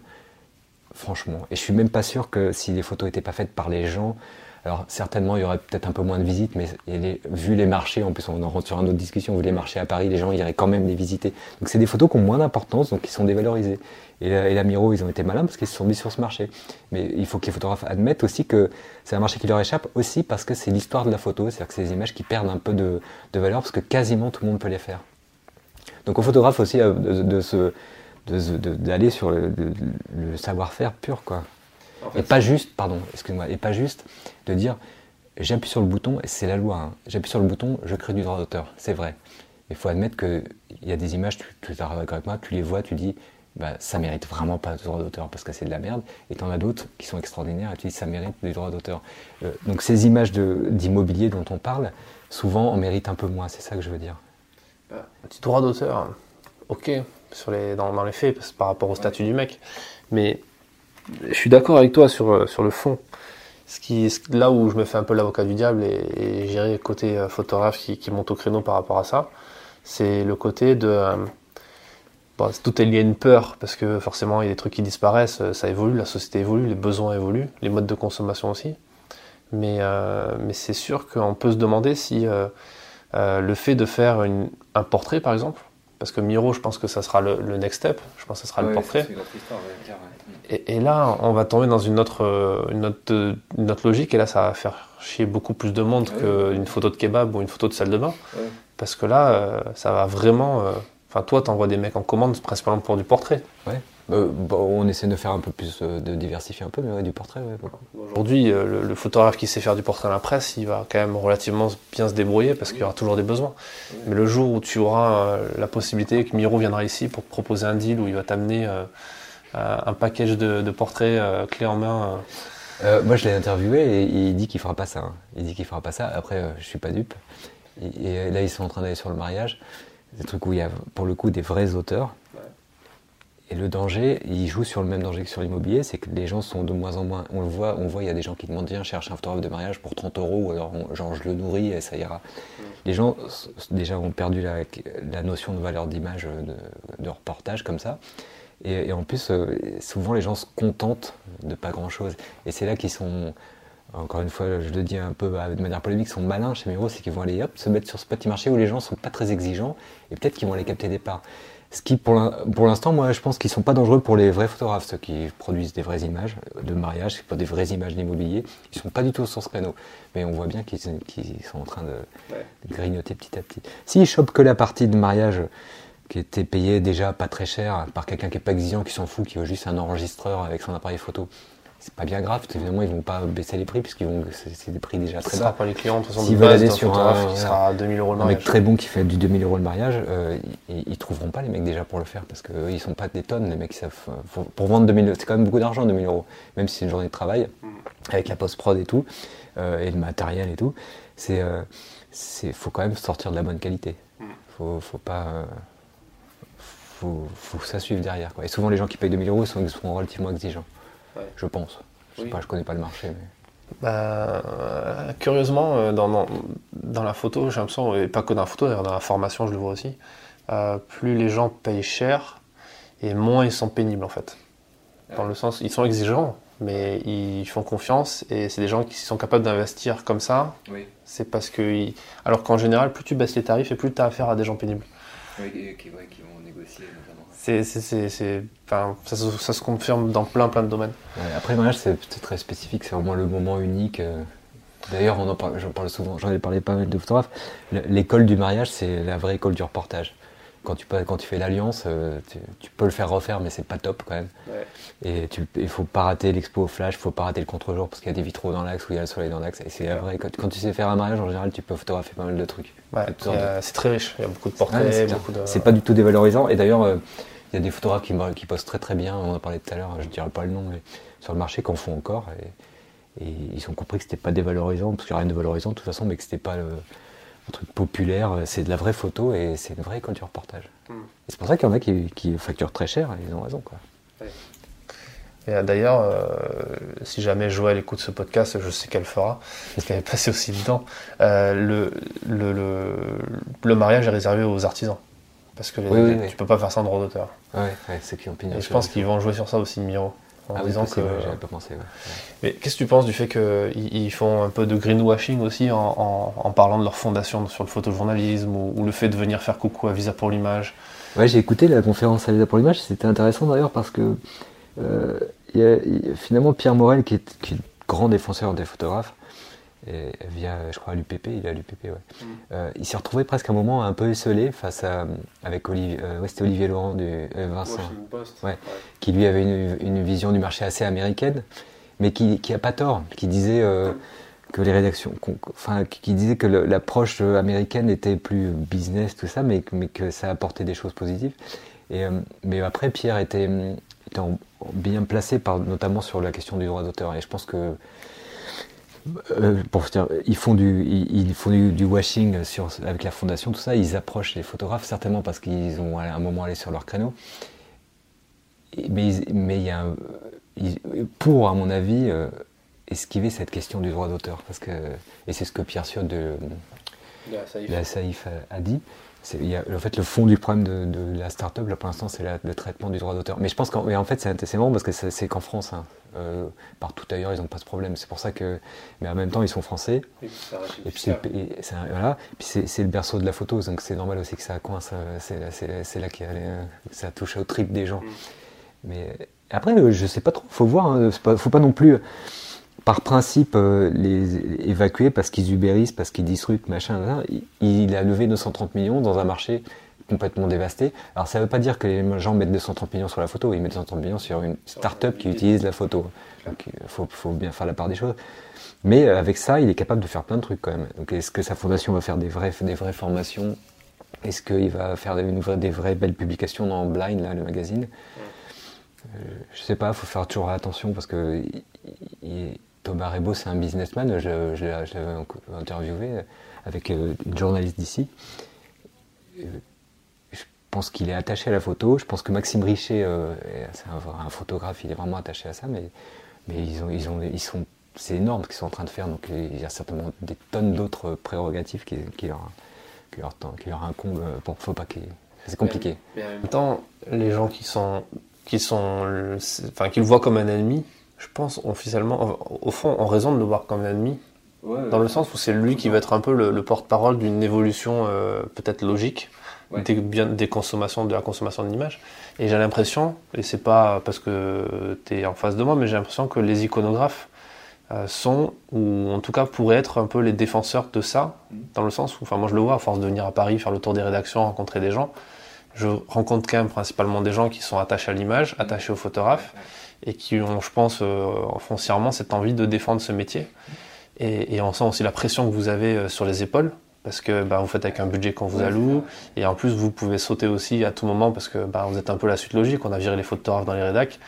franchement. Et je suis même pas sûr que si les photos n'étaient pas faites par les gens, alors certainement il y aurait peut-être un peu moins de visites, mais vu les marchés, en plus on en rentre sur une autre discussion, vu les marchés à Paris, les gens iraient quand même les visiter. Donc c'est des photos qui ont moins d'importance, donc qui sont dévalorisées. Et, et la Miro, ils ont été malins parce qu'ils se sont mis sur ce marché. Mais il faut que les photographes admettent aussi que c'est un marché qui leur échappe aussi parce que c'est l'histoire de la photo, c'est-à-dire que c'est des images qui perdent un peu de valeur parce que quasiment tout le monde peut les faire. Donc au photographe aussi euh, de, d'aller sur le, savoir-faire pur quoi. et pas juste, pardon, excuse-moi, et pas juste de dire j'appuie sur le bouton, et c'est la loi, hein. j'appuie sur le bouton, je crée du droit d'auteur, c'est vrai. Il faut admettre qu'il y a des images, tu, tu avec moi, tu les vois, tu dis bah, ça mérite vraiment pas de droit d'auteur parce que c'est de la merde, et tu en as d'autres qui sont extraordinaires et tu dis ça mérite du droit d'auteur. Euh, donc ces images d'immobilier dont on parle, souvent on mérite un peu moins, c'est ça que je veux dire. Un petit droit d'auteur, ok, sur les, dans, les faits, par rapport au statut du mec. Mais je suis d'accord avec toi sur, euh, sur le fond. Ce qui, là où je me fais un peu l'avocat du diable et, et j'irai côté euh, photographe qui, monte au créneau par rapport à ça, c'est le côté de. Euh, tout est lié à une peur, parce que forcément il y a des trucs qui disparaissent, ça évolue, la société évolue, les besoins évoluent, les modes de consommation aussi. Mais, mais c'est sûr qu'on peut se demander si le fait de faire un portrait, par exemple, parce que Miro, je pense que ça sera le, next step, je pense que ça sera le portrait. et, là, on va tomber dans une autre, euh, une, autre, une autre, logique, et là, ça va faire chier beaucoup plus de monde qu'une photo de kebab ou une photo de salle de bain. Parce que là, euh, ça va vraiment. Enfin, toi, tu envoies des mecs en commande principalement pour du portrait. Ouais. Euh, on essaie de faire un peu plus, euh, de diversifier un peu, mais du portrait, Aujourd'hui, euh, le, photographe qui sait faire du portrait à la presse, il va quand même relativement bien se débrouiller parce qu'il y aura toujours des besoins. Mais le jour où tu auras la possibilité que Miro viendra ici pour te proposer un deal où il va t'amener un package de, portraits clé en main. moi, je l'ai interviewé et il dit qu'il fera pas ça. Hein. Il dit qu'il fera pas ça. Après, je suis pas dupe. Et, là, ils sont en train d'aller sur le mariage. Des trucs où il y a pour le coup des vrais auteurs et le danger, il joue sur le même danger que sur l'immobilier, c'est que les gens sont de moins en moins. On le voit, on voit, il y a des gens qui demandent viens chercher un photographe de mariage pour 30 euros, ou alors genre je le nourris et ça ira. Les gens déjà ont perdu la, notion de valeur d'image de, reportage comme ça. Et, en plus, euh, souvent les gens se contentent de pas grand chose. Et c'est là qu'ils sont, encore une fois, je le dis un peu bah, de manière polémique, sont malins chez Miro, c'est qu'ils vont aller hop, se mettre sur ce petit marché où les gens sont pas très exigeants et peut-être qu'ils vont aller capter des parts. Ce qui, pour l'instant, moi, je pense qu'ils sont pas dangereux pour les vrais photographes, ceux qui produisent des vraies images de mariage, pas des vraies images d'immobilier. Ils sont pas du tout sur ce créneau. Mais on voit bien qu'ils sont en train de, grignoter petit à petit. S'ils chopent que la partie de mariage qui était payée déjà pas très cher par quelqu'un qui est pas exigeant, qui s'en fout, qui veut juste un enregistreur avec son appareil photo, c'est pas bien grave. Évidemment, ils vont pas baisser les prix puisqu'ils vont, c'est des prix déjà très bas. pas les clients, de toute façon, S'ils veulent aller sur un, qui sera 2000 euros le mariage. Un mec très bon qui fait du 2000 euros le mariage, euh, ils, trouveront pas les mecs déjà pour le faire parce qu'ils ils sont pas des tonnes, les mecs savent. Euh, pour vendre 2000, c'est quand même beaucoup d'argent 2000 euros, même si c'est une journée de travail mm. avec la post-prod et tout, euh, et le matériel et tout. C'est, c'est, faut quand même sortir de la bonne qualité. Mm. Faut, faut pas. faut, faut que ça suive derrière. Quoi. Et souvent, les gens qui payent 2000 euros sont, sont relativement exigeants je pense. Je ne connais pas le marché. Bah, curieusement, euh, dans, dans, la photo, j'ai l'impression, et pas que dans la photo, d'ailleurs dans la formation, je le vois aussi, euh, plus les gens payent cher et moins ils sont pénibles en fait. Dans le sens, ils sont exigeants, mais ils font confiance et c'est des gens qui sont capables d'investir comme ça. C'est parce que. Alors qu'en général, plus tu baisses les tarifs et plus tu as affaire à des gens pénibles. Oui, qui, vont négocier c'est, enfin, ça, se confirme dans plein plein de domaines. après le mariage c'est très spécifique, c'est vraiment le moment unique. Euh. D'ailleurs, on en parle, j'en parle souvent, j'en ai parlé pas mal de photographes. L'école du mariage, c'est la vraie école du reportage. Quand tu, quand tu fais l'alliance, euh, tu, peux le faire refaire, mais c'est pas top quand même. Et il faut pas rater l'expo au flash, il faut pas rater le contre-jour parce qu'il y a des vitraux dans l'axe ou il y a le soleil dans l'axe. Et c'est vrai, quand, tu sais faire un mariage, en général, tu peux photographier pas mal de trucs. c'est très riche, il y a beaucoup de portraits, beaucoup de... C'est pas du tout dévalorisant. Et d'ailleurs, euh, il y a des photographes qui, qui postent très très bien, on en a parlé tout à l'heure, je ne dirai pas le nom, mais sur le marché, qu'en font encore. Et, ils ont compris que c'était pas dévalorisant, parce qu'il n'y a rien de valorisant de toute façon, mais que c'était pas le, un truc populaire, c'est de la vraie photo et c'est une vraie du reportage. Hmm. c'est pour ça qu'il y en a qui, facturent très cher et ils ont raison. Quoi. Et d'ailleurs, euh, si jamais Joël écoute ce podcast, je sais qu'elle fera, parce qu'elle est passée aussi dedans. Euh, le, le, le, le, mariage est réservé aux artisans. Parce que tu peux pas faire ça en droit d'auteur. Ouais, c'est qui ont Et je pense qu'ils vont jouer sur ça aussi, Miro. En ah disant que. J'avais pas pensé. Mais qu'est-ce que tu penses du fait qu'ils font un peu de greenwashing aussi en, en, parlant de leur fondation sur le photojournalisme ou, le fait de venir faire coucou à Visa pour l'image? Ouais, j'ai écouté la conférence à Visa pour l'image, c'était intéressant d'ailleurs parce que euh, y a, finalement Pierre Morel, qui est, qui est, grand défenseur des photographes, et via, je crois, l'UPP, il est à l'UPP, ouais. Mm. Euh, il s'est retrouvé presque un moment un peu esselé face à, avec Olivier, euh, ouais, Olivier Laurent, du, euh, Vincent, ouais, qui lui avait une, une, vision du marché assez américaine, mais qui, qui a pas tort, qui disait que les rédactions, enfin, qui disait que l'approche américaine était plus business, tout ça, mais, mais que ça apportait des choses positives. Et, mais après, Pierre était, était bien placé, par, notamment sur la question du droit d'auteur. Et je pense que euh, pour dire, ils font du, ils, font du, washing sur, avec la fondation, tout ça. Ils approchent les photographes certainement parce qu'ils ont à un moment allé sur leur créneau. Mais, mais il y a pour, à mon avis, euh, esquiver cette question du droit d'auteur, parce que et c'est ce que Pierre Siot de, la Saïf a dit il y a, en fait, le fond du problème de, la start-up, là, pour l'instant, c'est le traitement du droit d'auteur. Mais je pense qu'en en fait, c'est marrant parce que c'est qu'en France, hein, euh, partout ailleurs, ils n'ont pas ce problème. C'est pour ça que. Mais en même temps, ils sont français. Et puis, c'est voilà. le berceau de la photo, donc c'est normal aussi que ça coince. Euh, c'est là que ça touche au trip des gens. Mm. Mais après, euh, je sais pas trop. Faut voir. Hein, pas, faut pas non plus par principe euh, les évacuer parce qu'ils ubérisent, parce qu'ils disruptent, machin, il a levé 230 millions dans un marché complètement dévasté. Alors ça ne veut pas dire que les gens mettent 230 millions sur la photo, ils mettent 230 millions sur une start-up qui utilise la photo. Donc il faut, bien faire la part des choses. Mais euh, avec ça, il est capable de faire plein de trucs quand même. Donc est-ce que sa fondation va faire des vraies, des vraies formations? Est-ce qu'il va faire des, vraies belles publications dans Blind, là, le magazine? Euh, Je sais pas, il faut faire toujours attention parce que Thomas Rebo, c'est un businessman, je, l'avais interviewé avec euh, une journaliste d'ici. Euh, je pense qu'il est attaché à la photo. Je pense que Maxime Richer, euh, c'est un, photographe, il est vraiment attaché à ça, mais, mais ils, ont, ils, ont, ils sont, c'est énorme ce qu'ils sont en train de faire. Donc il y a certainement des tonnes d'autres prérogatives qui, qui, leur, qui, leur, qui leur incombent. Pour, faut pas c'est compliqué. Mais, en même temps, les gens qui sont, qui sont, enfin, qui le voient comme un ennemi, je pense officiellement, au fond, en raison de le voir comme un ennemi, dans le sens où c'est lui qui va être un peu le, porte-parole d'une évolution euh, peut-être logique des, bien, des consommations, de la consommation de l'image. Et j'ai l'impression, et c'est pas parce que tu es en face de moi, mais j'ai l'impression que les iconographes euh, sont, ou en tout cas pourraient être un peu les défenseurs de ça, mm. dans le sens où, enfin moi je le vois, à force de venir à Paris, faire le tour des rédactions, rencontrer des gens, je rencontre quand même principalement des gens qui sont attachés à l'image, attachés aux photographes et qui ont, je pense, euh, foncièrement cette envie de défendre ce métier. Et, on sent aussi la pression que vous avez euh, sur les épaules, parce que bah, vous faites avec un budget qu'on vous alloue, et en plus vous pouvez sauter aussi à tout moment, parce que bah, vous êtes un peu la suite logique, on a viré les photographes dans les rédacs.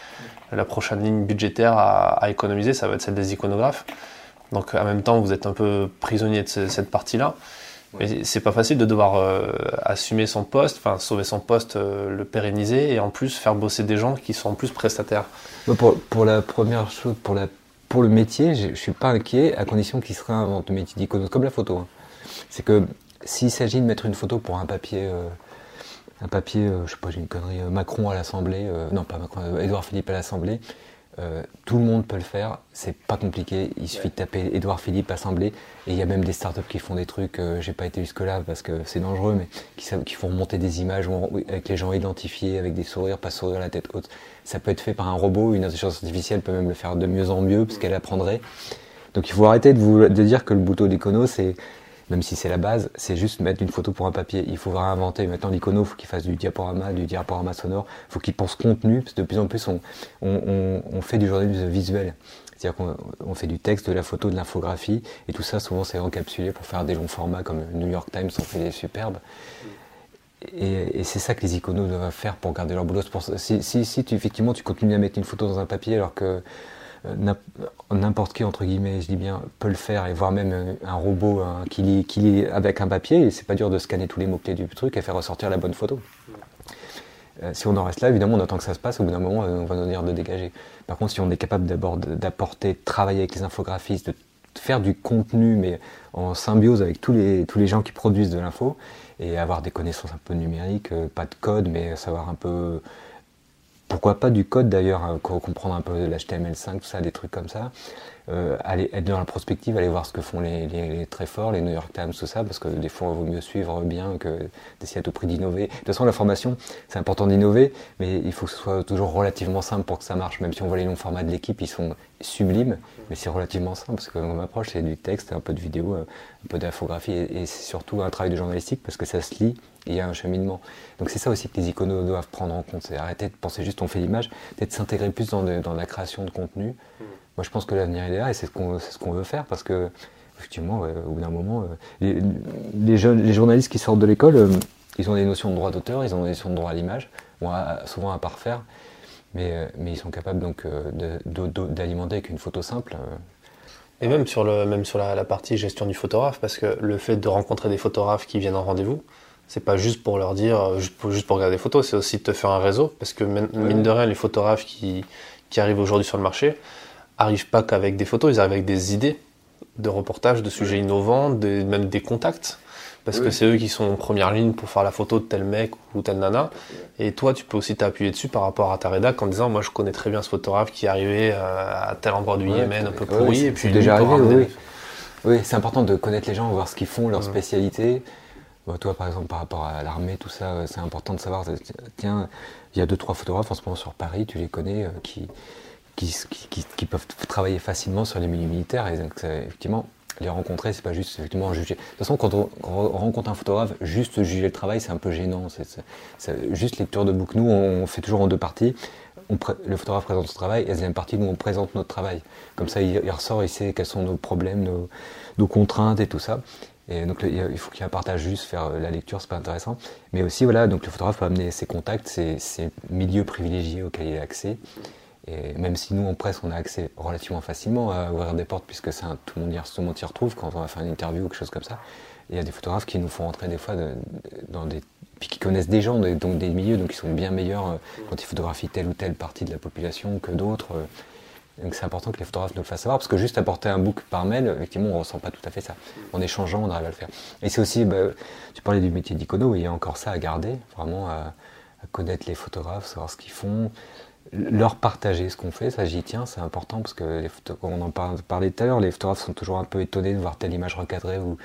La prochaine ligne budgétaire à, économiser, ça va être celle des iconographes. Donc en même temps, vous êtes un peu prisonnier de cette partie-là. Mais c'est pas facile de devoir euh, assumer son poste, enfin sauver son poste, euh, le pérenniser et en plus faire bosser des gens qui sont en plus prestataires. Pour, pour la première chose, pour, la, pour le métier, je, je suis pas inquiet à condition qu'il se réinvente le métier d'icône, comme la photo. Hein. C'est que s'il s'agit de mettre une photo pour un papier, euh, un papier, je sais pas, j'ai une connerie, Macron à l'Assemblée, non pas Macron, Édouard Philippe à l'Assemblée, euh, tout le monde peut le faire, c'est pas compliqué. Il suffit de taper Edouard Philippe Assemblée. Et il y a même des startups qui font des trucs, euh, j'ai pas été jusque-là parce que c'est dangereux, mais qui, font remonter des images avec les gens identifiés, avec des sourires, pas sourire la tête haute. Ça peut être fait par un robot, une intelligence artificielle peut même le faire de mieux en mieux parce qu'elle apprendrait. Donc il faut arrêter de, vous, de dire que le bouton d'icono c'est même si c'est la base, c'est juste mettre une photo pour un papier. Il faut réinventer. Maintenant, l'icono, il faut qu'il fasse du diaporama, du diaporama sonore. Il faut qu'il pense contenu, parce que de plus en plus, on, fait du journalisme visuel. C'est-à-dire qu'on fait du texte, de la photo, de l'infographie, et tout ça, souvent, c'est encapsulé pour faire des longs formats, comme New York Times en fait des superbes. Et, c'est ça que les iconos doivent faire pour garder leur boulot. si, effectivement, tu continues à mettre une photo dans un papier alors que n'importe qui, entre guillemets, je dis bien, peut le faire, et voire même un robot qui, lit, qui avec un papier, et c'est pas dur de scanner tous les mots-clés du truc et faire ressortir la bonne photo. Euh, si on en reste là, évidemment, on attend que ça se passe, au bout d'un moment, on va nous dire de dégager. Par contre, si on est capable d'abord d'apporter, de travailler avec les infographistes, de faire du contenu, mais en symbiose avec tous les, gens qui produisent de l'info, et avoir des connaissances un peu numériques, euh, pas de code, mais savoir un peu pourquoi pas du code d'ailleurs, hein, comprendre un peu l'HTML5, tout ça, des trucs comme ça. Euh, aller être dans la prospective, aller voir ce que font les, très forts, les New York Times, tout ça, parce que des fois, il vaut mieux suivre bien que d'essayer à tout prix d'innover. De toute façon, la formation, c'est important d'innover, mais il faut que ce soit toujours relativement simple pour que ça marche. Même si on voit les longs formats de l'équipe, ils sont sublimes, mais c'est relativement simple, parce que mon approche, c'est du texte, un peu de vidéo, un peu d'infographie, et, et c'est surtout un travail de journalistique, parce que ça se lit, il y a un cheminement. Donc c'est ça aussi que les iconos doivent prendre en compte, c'est arrêter de penser juste on fait l'image, peut-être s'intégrer plus dans, dans, la création de contenu. Mm. Moi je pense que l'avenir est là et c'est ce qu'on ce veut faire parce que effectivement au bout d'un moment euh, les, jeunes, les journalistes qui sortent de l'école euh, ils ont des notions de droit d'auteur, ils ont des notions de droit à l'image, bon, souvent à parfaire, mais, euh, mais ils sont capables donc d'alimenter avec une photo simple. Et même sur, le, même sur la, la, partie gestion du photographe, parce que le fait de rencontrer des photographes qui viennent en rendez-vous, c'est pas juste pour leur dire, euh, juste pour, juste pour regarder des photos, c'est aussi de te faire un réseau. Parce que mine de rien, les photographes qui, qui arrivent aujourd'hui sur le marché arrivent pas qu'avec des photos, ils arrivent avec des idées de reportages, de sujets innovants, même des contacts. Parce que c'est eux qui sont en première ligne pour faire la photo de tel mec ou telle nana. Et toi, tu peux aussi t'appuyer dessus par rapport à ta rédac en disant Moi, je connais très bien ce photographe qui est arrivé euh, à tel endroit du Yémen, un peu pourri. et puis, déjà arrivé, oui. Oui, c'est important de connaître les gens, voir ce qu'ils font, leur spécialité. Bah, toi, par exemple, par rapport à l'armée, tout ça, euh, c'est important de savoir. Tiens, il y a deux, trois photographes en ce moment sur Paris, tu les connais, euh, qui, qui, peuvent travailler facilement sur les milieux militaires. Et effectivement, les rencontrer, c'est pas juste effectivement juger. De toute façon, quand on, rencontre un photographe, juste juger le travail, c'est un peu gênant. C'est juste lecture de bouc. Nous, on fait toujours en deux parties. le photographe présente son travail, et la deuxième partie, nous, on présente notre travail. Comme ça, il, ressort, il sait quels sont nos problèmes, nos contraintes et tout ça. Donc il faut qu'il y ait un partage juste, faire euh, la lecture, c'est pas intéressant. Mais aussi, voilà, donc le photographe peut amener ses contacts, ses, milieux privilégiés auxquels il a accès. Et même si nous, en presse, on a accès relativement facilement à ouvrir des portes, puisque c'est tout le monde s'y retrouve quand on va faire une interview ou quelque chose comme ça. il y a des photographes qui nous font entrer des fois dans des puis qui connaissent des gens, donc des milieux, donc ils sont bien meilleurs euh, quand ils photographient telle ou telle partie de la population que d'autres. Donc c'est important que les photographes nous le fassent savoir, parce que juste apporter un book par mail, effectivement, on ne ressent pas tout à fait ça. En échangeant, on arrive à le faire. Et c'est aussi, bah, tu parlais du métier d'icono, il y a encore ça à garder, vraiment à, connaître les photographes, savoir ce qu'ils font, leur partager ce qu'on fait, ça j'y tiens, c'est important, parce que on en parlait tout à l'heure, les photographes sont toujours un peu étonnés de voir telle image recadrée ou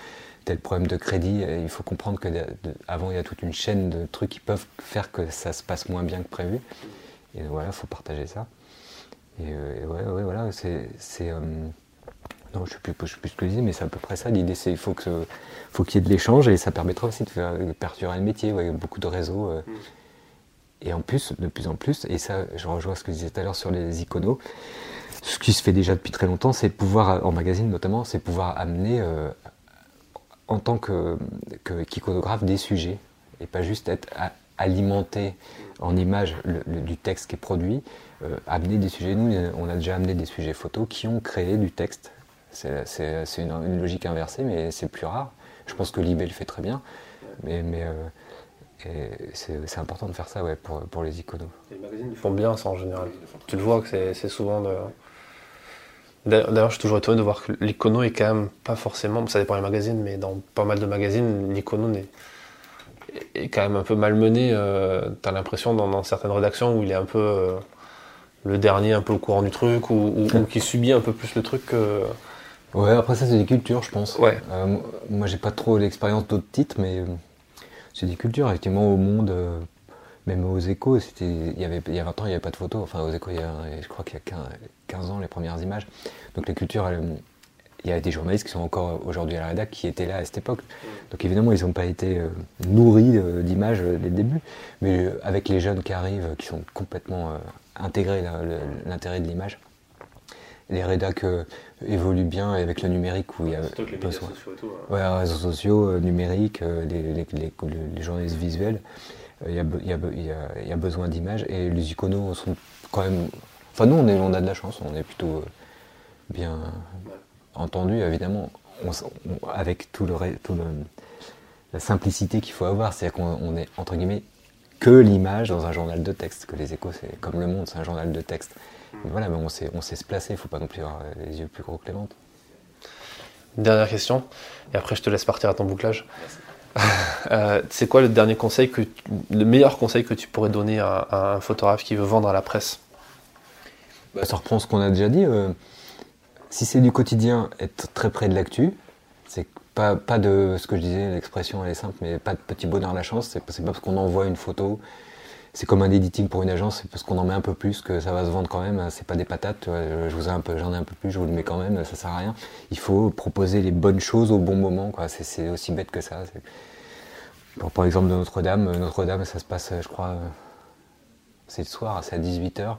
tel problème de crédit. il faut comprendre que il y a toute une chaîne de trucs qui peuvent faire que ça se passe moins bien que prévu. Et voilà, il faut partager ça. Euh, et, ouais, ouais, voilà, c'est. Euh, non, je ne sais, plus ce que je disais, mais c'est à peu près ça. L'idée, c'est qu'il faut qu'il faut qu'il y ait de l'échange et ça permettra aussi de faire perdurer le métier. Ouais, beaucoup de réseaux. Euh. Et en plus, de plus en plus, et ça, je rejoins ce que je disais tout à l'heure sur les iconos, ce qui se fait déjà depuis très longtemps, c'est pouvoir, en magazine notamment, c'est pouvoir amener en tant qu'iconographe que, des sujets et pas juste être alimenté en images du texte qui est produit, amener des sujets. Nous, on a déjà amené des sujets photos qui ont créé du texte. C'est une, logique inversée, mais c'est plus rare. Je pense que Libé le fait très bien, mais, mais euh, c'est important de faire ça ouais, pour, pour les iconos. Les magazines font bien ça en général. Tu le vois que c'est souvent. D'ailleurs, je suis toujours étonné de voir que l'icono est quand même pas forcément, ça dépend des magazines, mais dans pas mal de magazines, l'icono n'est est quand même un peu malmené. Euh, tu as l'impression dans, certaines rédactions où il est un peu euh, le dernier, un peu au courant du truc, ou, qui subit un peu plus le truc que. Ouais, après ça, c'est des cultures, je pense. Ouais. Euh, moi, j'ai pas trop l'expérience d'autres titres, mais c'est des cultures. Effectivement, au monde, même aux échos, c'était, il, y avait, il y a 20 ans, il n'y avait pas de photos. Enfin, aux échos, il y a, je crois qu'il y a 15, ans, les premières images. Donc, les cultures, elles, il y a des journalistes qui sont encore aujourd'hui à la rédac qui étaient là à cette époque. Donc évidemment, ils n'ont pas été euh, nourris euh, d'images euh, dès le début, mais avec les jeunes qui arrivent, qui sont complètement intégrés l'intérêt de l'image, les rédacs évoluent bien avec le numérique où il y a les réseaux sociaux et tout. Hein. Ouais, réseaux sociaux, numériques, les, journalistes visuels, il y, a, besoin d'images et les iconos sont quand même. Enfin, nous, on, est, on a de la chance, on est plutôt bien, entendu, évidemment, avec tout le, tout la simplicité qu'il faut avoir. C'est-à-dire qu'on est, entre guillemets, que l'image dans un journal de texte, que les échos, c'est comme le monde, c'est un journal de texte. voilà, mais on sait, on sait se placer, il ne faut pas non plus avoir les yeux plus gros que les ventes. Dernière question, et après je te laisse partir à ton bouclage. Euh, c'est quoi le dernier conseil, que, le meilleur conseil que tu pourrais donner à, un photographe qui veut vendre à la presse? Bah, Ça reprend ce qu'on a déjà dit. Euh, si c'est du quotidien, être très près de l'actu, c'est pas, de ce que je disais, l'expression elle est simple, mais pas de petit bonheur à la chance. C'est pas parce qu'on envoie une photo, c'est comme un editing pour une agence, c'est parce qu'on en met un peu plus que ça va se vendre quand même. C'est pas des patates, je vous ai un peu, j'en ai un peu plus, je vous le mets quand même, ça sert à rien. Il faut proposer les bonnes choses au bon moment, quoi. C'est aussi bête que ça. Pour, l'exemple de Notre-Dame, Notre-Dame, ça se passe, je crois, c'est le soir, c'est à 18h.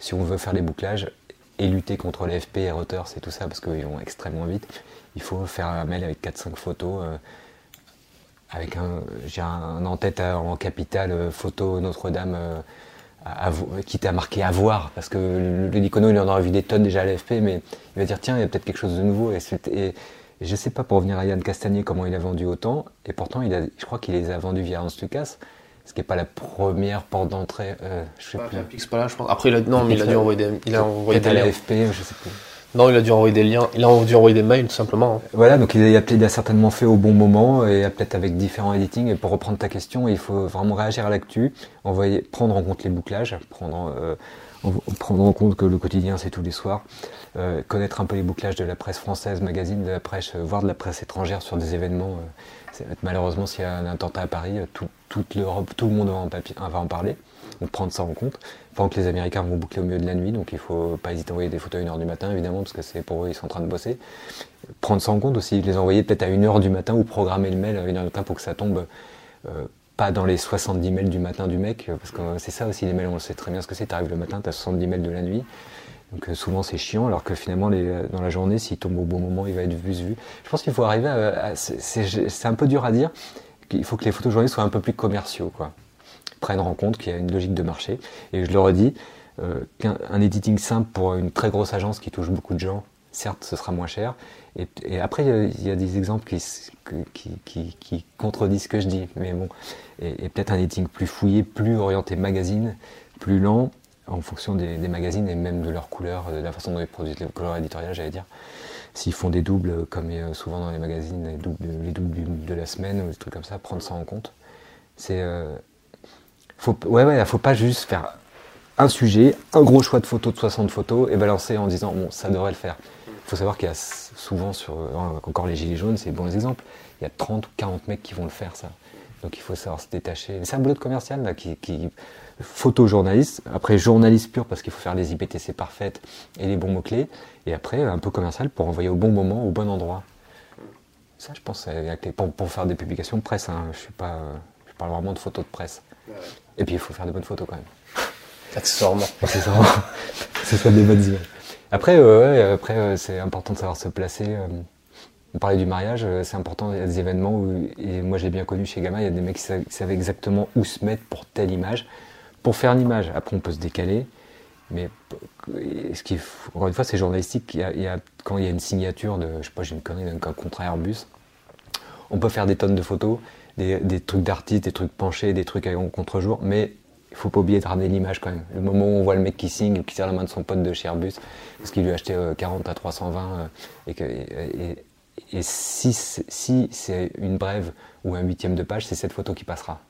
Si on veut faire les bouclages, et lutter contre les FP et Reuters et tout ça, parce qu'ils vont extrêmement vite, il faut faire un mail avec 4-5 photos, euh, avec un, j'ai un en-tête euh, en capitale euh, photo Notre-Dame, qui t'a marqué à voir, parce que le, le il en aura vu des tonnes déjà à l'FP, mais il va dire tiens, il y a peut-être quelque chose de nouveau. Et, et, je sais pas pour revenir à Yann Castagnier comment il a vendu autant, et pourtant il a, je crois qu'il les a vendus via Hans Lucas ce qui n'est pas la première porte d'entrée. Euh, je sais plus. pas là, je pense. Après, il a, non, mais il a dû envoyer des, il a envoyé des liens. je sais plus. Non, il a dû envoyer des liens. Il a dû envoyer des mails, tout simplement. Hein. Voilà, donc il a, certainement fait au bon moment et peut-être avec différents editing. Et pour reprendre ta question, il faut vraiment réagir à l'actu, envoyer, prendre en compte les bouclages, prendre, euh, prendre en compte que le quotidien c'est tous les soirs, euh, connaître un peu les bouclages de la presse française, magazine de la presse, euh, voire de la presse étrangère sur des événements. malheureusement, s'il y a un attentat à Paris, tout, toute l'Europe, tout le monde en, papier, va en parler, donc prendre ça en compte. Pendant que les Américains vont boucler au milieu de la nuit, donc il faut pas hésiter à envoyer des photos à 1h du matin, évidemment, parce que c'est pour eux, ils sont en train de bosser. Prendre ça en compte aussi, les envoyer peut-être à 1h du matin ou programmer le mail à 1h du matin pour que ça tombe euh, pas dans les 70 mails du matin du mec, parce que c'est ça aussi les mails, on sait très bien ce que c'est, tu arrives le matin, tu as 70 mails de la nuit. Donc euh, souvent c'est chiant, alors que finalement les, dans la journée, s'il tombe au bon moment, il va être vu. vu. Je pense qu'il faut arriver à c'est un peu dur à dire, il faut que les photojournalistes soient un peu plus commerciaux, quoi. Prennent en compte qu'il y a une logique de marché. Et je le redis, euh, qu'un editing simple pour une très grosse agence qui touche beaucoup de gens, certes, ce sera moins cher. Et, après, il y, a des exemples qui, contredisent ce que je dis. Mais bon, et, peut-être un editing plus fouillé, plus orienté magazine, plus lent, en fonction des, magazines et même de leur couleur, de la façon dont ils produisent les couleurs éditoriales, j'allais dire s'ils font des doubles, comme souvent dans les magazines, les doubles, de la semaine ou des trucs comme ça, prendre ça en compte. C'est. Euh, faut, ouais, ouais, faut pas juste faire un sujet, un gros choix de photos de 60 photos et balancer en disant bon, ça devrait le faire. Il faut savoir qu'il y a souvent, sur, encore les gilets jaunes, c'est bon exemple, il y a 30 ou 40 mecs qui vont le faire ça. Donc il faut savoir se détacher. C'est un boulot de commercial là, qui, photojournaliste, après journaliste pur parce qu'il faut faire les IPTC parfaites et les bons mots-clés, et après un peu commercial pour envoyer au bon moment, au bon endroit. Ça, je pense, pour, faire des publications presse, hein, je, suis pas, je parle vraiment de photos de presse. Et puis il faut faire de bonnes photos quand même. Accessoirement. Accessoirement. Ce soit des bonnes images. Après, euh, après euh, c'est important de savoir se placer. Euh, on parlait du mariage, c'est important, il y a des événements où, et moi j'ai bien connu chez Gamma, il y a des mecs qui savaient exactement où se mettre pour telle image pour faire une image. Après, on peut se décaler, mais ce qui, encore une fois, c'est journalistique. Il y, a, quand il y a une signature de, je sais pas, j'ai une connerie d'un contrat Airbus, on peut faire des tonnes de photos, des, trucs d'artistes, des trucs penchés, des trucs en contre-jour, mais il faut pas oublier de ramener l'image quand même. Le moment où on voit le mec qui signe, qui serre la main de son pote de chez Airbus, parce qu'il lui a acheté 40 euh, à 320, euh, et, que, et, si, si c'est une brève ou un huitième de page, c'est cette photo qui passera.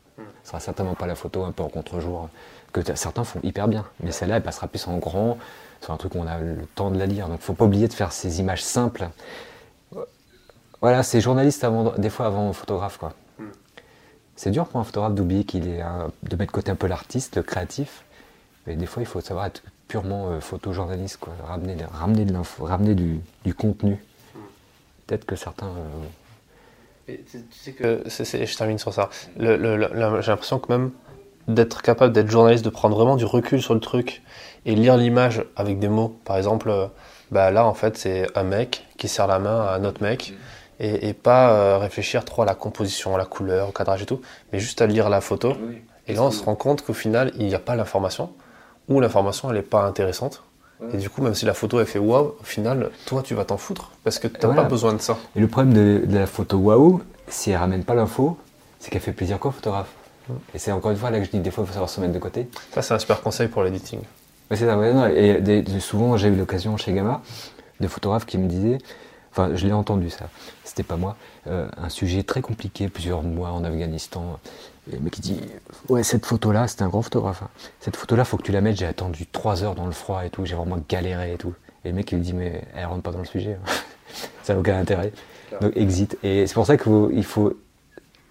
Ce sera certainement pas la photo un peu en contre-jour que certains font hyper bien. Mais celle-là, elle passera plus en grand, sur un truc où on a le temps de la lire. Donc, faut pas oublier de faire ces images simples. Voilà, c'est journaliste avant, des fois avant photographe, quoi. C'est dur pour un photographe d'oublier qu'il est de mettre de côté un peu l'artiste, le créatif. Mais des fois, il faut savoir être purement euh, photojournaliste, quoi. Ramener, ramener de l'info, ramener du, contenu. Peut-être que certains euh, tu sais que, je termine sur ça. j'ai l'impression que même d'être capable d'être journaliste, de prendre vraiment du recul sur le truc et lire l'image avec des mots. Par exemple, euh, bah là en fait c'est un mec qui serre la main à un autre mec et, pas euh, réfléchir trop à la composition, à la couleur, au cadrage et tout, mais juste à lire la photo. Et là on se rend compte qu'au final il n'y a pas l'information ou l'information elle n'est pas intéressante. Et du coup, même si la photo est fait waouh, au final, toi, tu vas t'en foutre parce que tu n'as pas besoin de ça. Et le problème de, la photo waouh, si elle ramène pas l'info, c'est qu'elle fait plaisir qu'au photographe. Et c'est encore une fois là que je dis des fois il faut savoir se mettre de côté. Ça, c'est un super conseil pour l'editing. Mais c'est ça, ouais, non, et des- des- souvent j'ai eu l'occasion chez Gamma de photographes qui me disaient, enfin je l'ai entendu ça, c'était pas moi, euh, un sujet très compliqué, plusieurs mois en Afghanistan, mec qui dit, ouais cette photo-là, c'était un grand photographe, hein. cette photo-là faut que tu la mettes, j'ai attendu trois heures dans le froid et tout, j'ai vraiment galéré et tout. Et le mec il dit, mais elle rentre pas dans le sujet, hein. ça n'a aucun intérêt. Donc exit. Et c'est pour ça qu'il faut,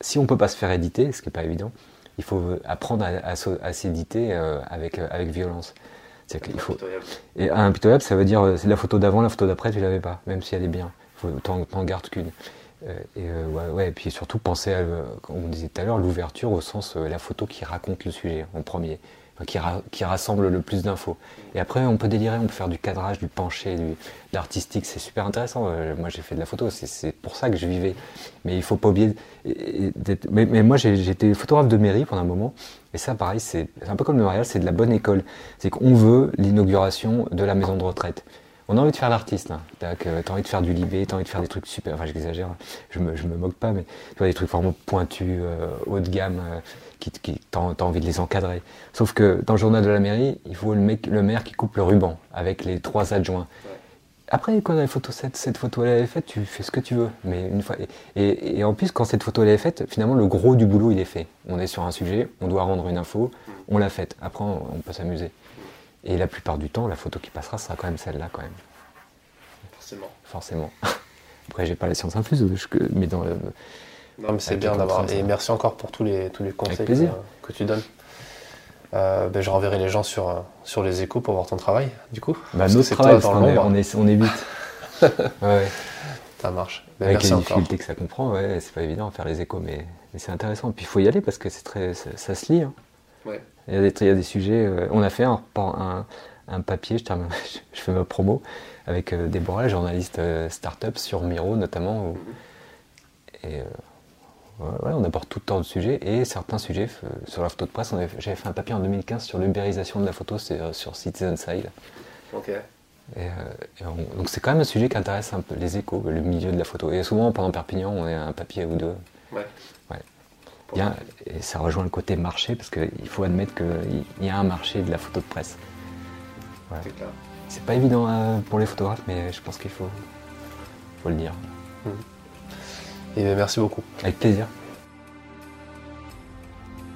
si on peut pas se faire éditer, ce qui n'est pas évident, il faut apprendre à, à s'éditer euh, avec, euh, avec violence. C'est-à-dire qu'il faut, et impitoyable, ça veut dire euh, c'est la photo d'avant, la photo d'après, tu l'avais pas, même si elle est bien. T'en, gardes qu'une. Euh, et euh, ouais, ouais, et puis surtout penser à, comme on disait tout à l'heure, l'ouverture au sens euh, la photo qui raconte le sujet en premier, Enfin, qui, ra- qui rassemble le plus d'infos. Et après, on peut délirer, on peut faire du cadrage, du penché, du, de l'artistique, c'est super intéressant. Euh, moi, j'ai fait de la photo, c'est, c'est pour ça que je vivais. Mais il faut pas oublier. Mais, moi, j'étais photographe de mairie pendant un moment. Et ça, pareil, c'est, un peu comme le mariage, c'est de la bonne école. C'est qu'on veut l'inauguration de la maison de retraite. On a envie de faire l'artiste. Hein. T'as, envie de faire du libé, t'as envie de faire des trucs super. Enfin, j'exagère, je me, me moque pas, mais tu vois, des trucs vraiment pointus, euh, haut de gamme, euh, qui, t'as, envie de les encadrer. Sauf que dans le journal de la mairie, il faut le maire qui coupe le ruban avec les trois adjoints. Après, quand la photo, cette, cette photo elle est faite, tu fais ce que tu veux. Mais une fois, et, et- et en plus, quand cette photo elle est faite, finalement, le gros du boulot il est fait. On est sur un sujet, on doit rendre une info, on l'a faite. Après, on, on peut s'amuser. Et la plupart du temps, la photo qui passera sera quand même celle-là, quand même, Forcément. forcément. Après, j'ai pas la science infuse, mais dans le, Non, mais c'est bien d'avoir. Et merci encore pour tous les, tous les conseils que tu donnes. Euh, ben, je renverrai les gens sur, euh, sur les échos pour voir ton travail, du coup. bah, notre c'est travail, toi parce dans qu'on est, l'ombre. on est, on est vite. ouais. Ça marche. Ben, Avec merci les encore. difficultés que ça comprend, ouais, c'est pas évident à faire les échos, mais, mais c'est intéressant. Puis il faut y aller parce que c'est très, ça, ça se lit. hein. Ouais. Il, y a des, il y a des sujets. euh, on a fait un, un, un papier, je, termine- je fais ma promo, avec euh, Déborah, journaliste euh, start-up sur Miro notamment. où- et on aborde tout le temps de sujets et certains sujets euh, sur la photo de presse. J'avais fait un papier en 2015 sur l'ubérisation de la photo, euh, sur Citizen Side. Ok. Et, euh, et on- donc c'est quand même un sujet qui intéresse un peu les échos, le milieu de la photo. Et souvent pendant Perpignan, on est un papier ou deux. Ouais. Ouais. Bien, et ça rejoint le côté marché parce qu'il faut admettre qu'il y a un marché de la photo de presse. C'est clair. C'est pas évident pour les photographes, mais je pense qu'il faut, faut le dire. Et ben, merci beaucoup. Avec plaisir.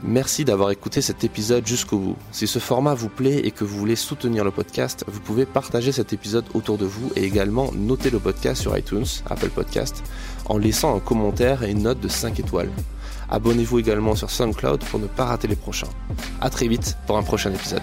Merci d'avoir écouté cet épisode jusqu'au bout. Si ce format vous plaît et que vous voulez soutenir le podcast, vous pouvez partager cet épisode autour de vous et également noter le podcast sur iTunes, Apple Podcast, en laissant un commentaire et une note de 5 étoiles. Abonnez-vous également sur SoundCloud pour ne pas rater les prochains. À très vite pour un prochain épisode.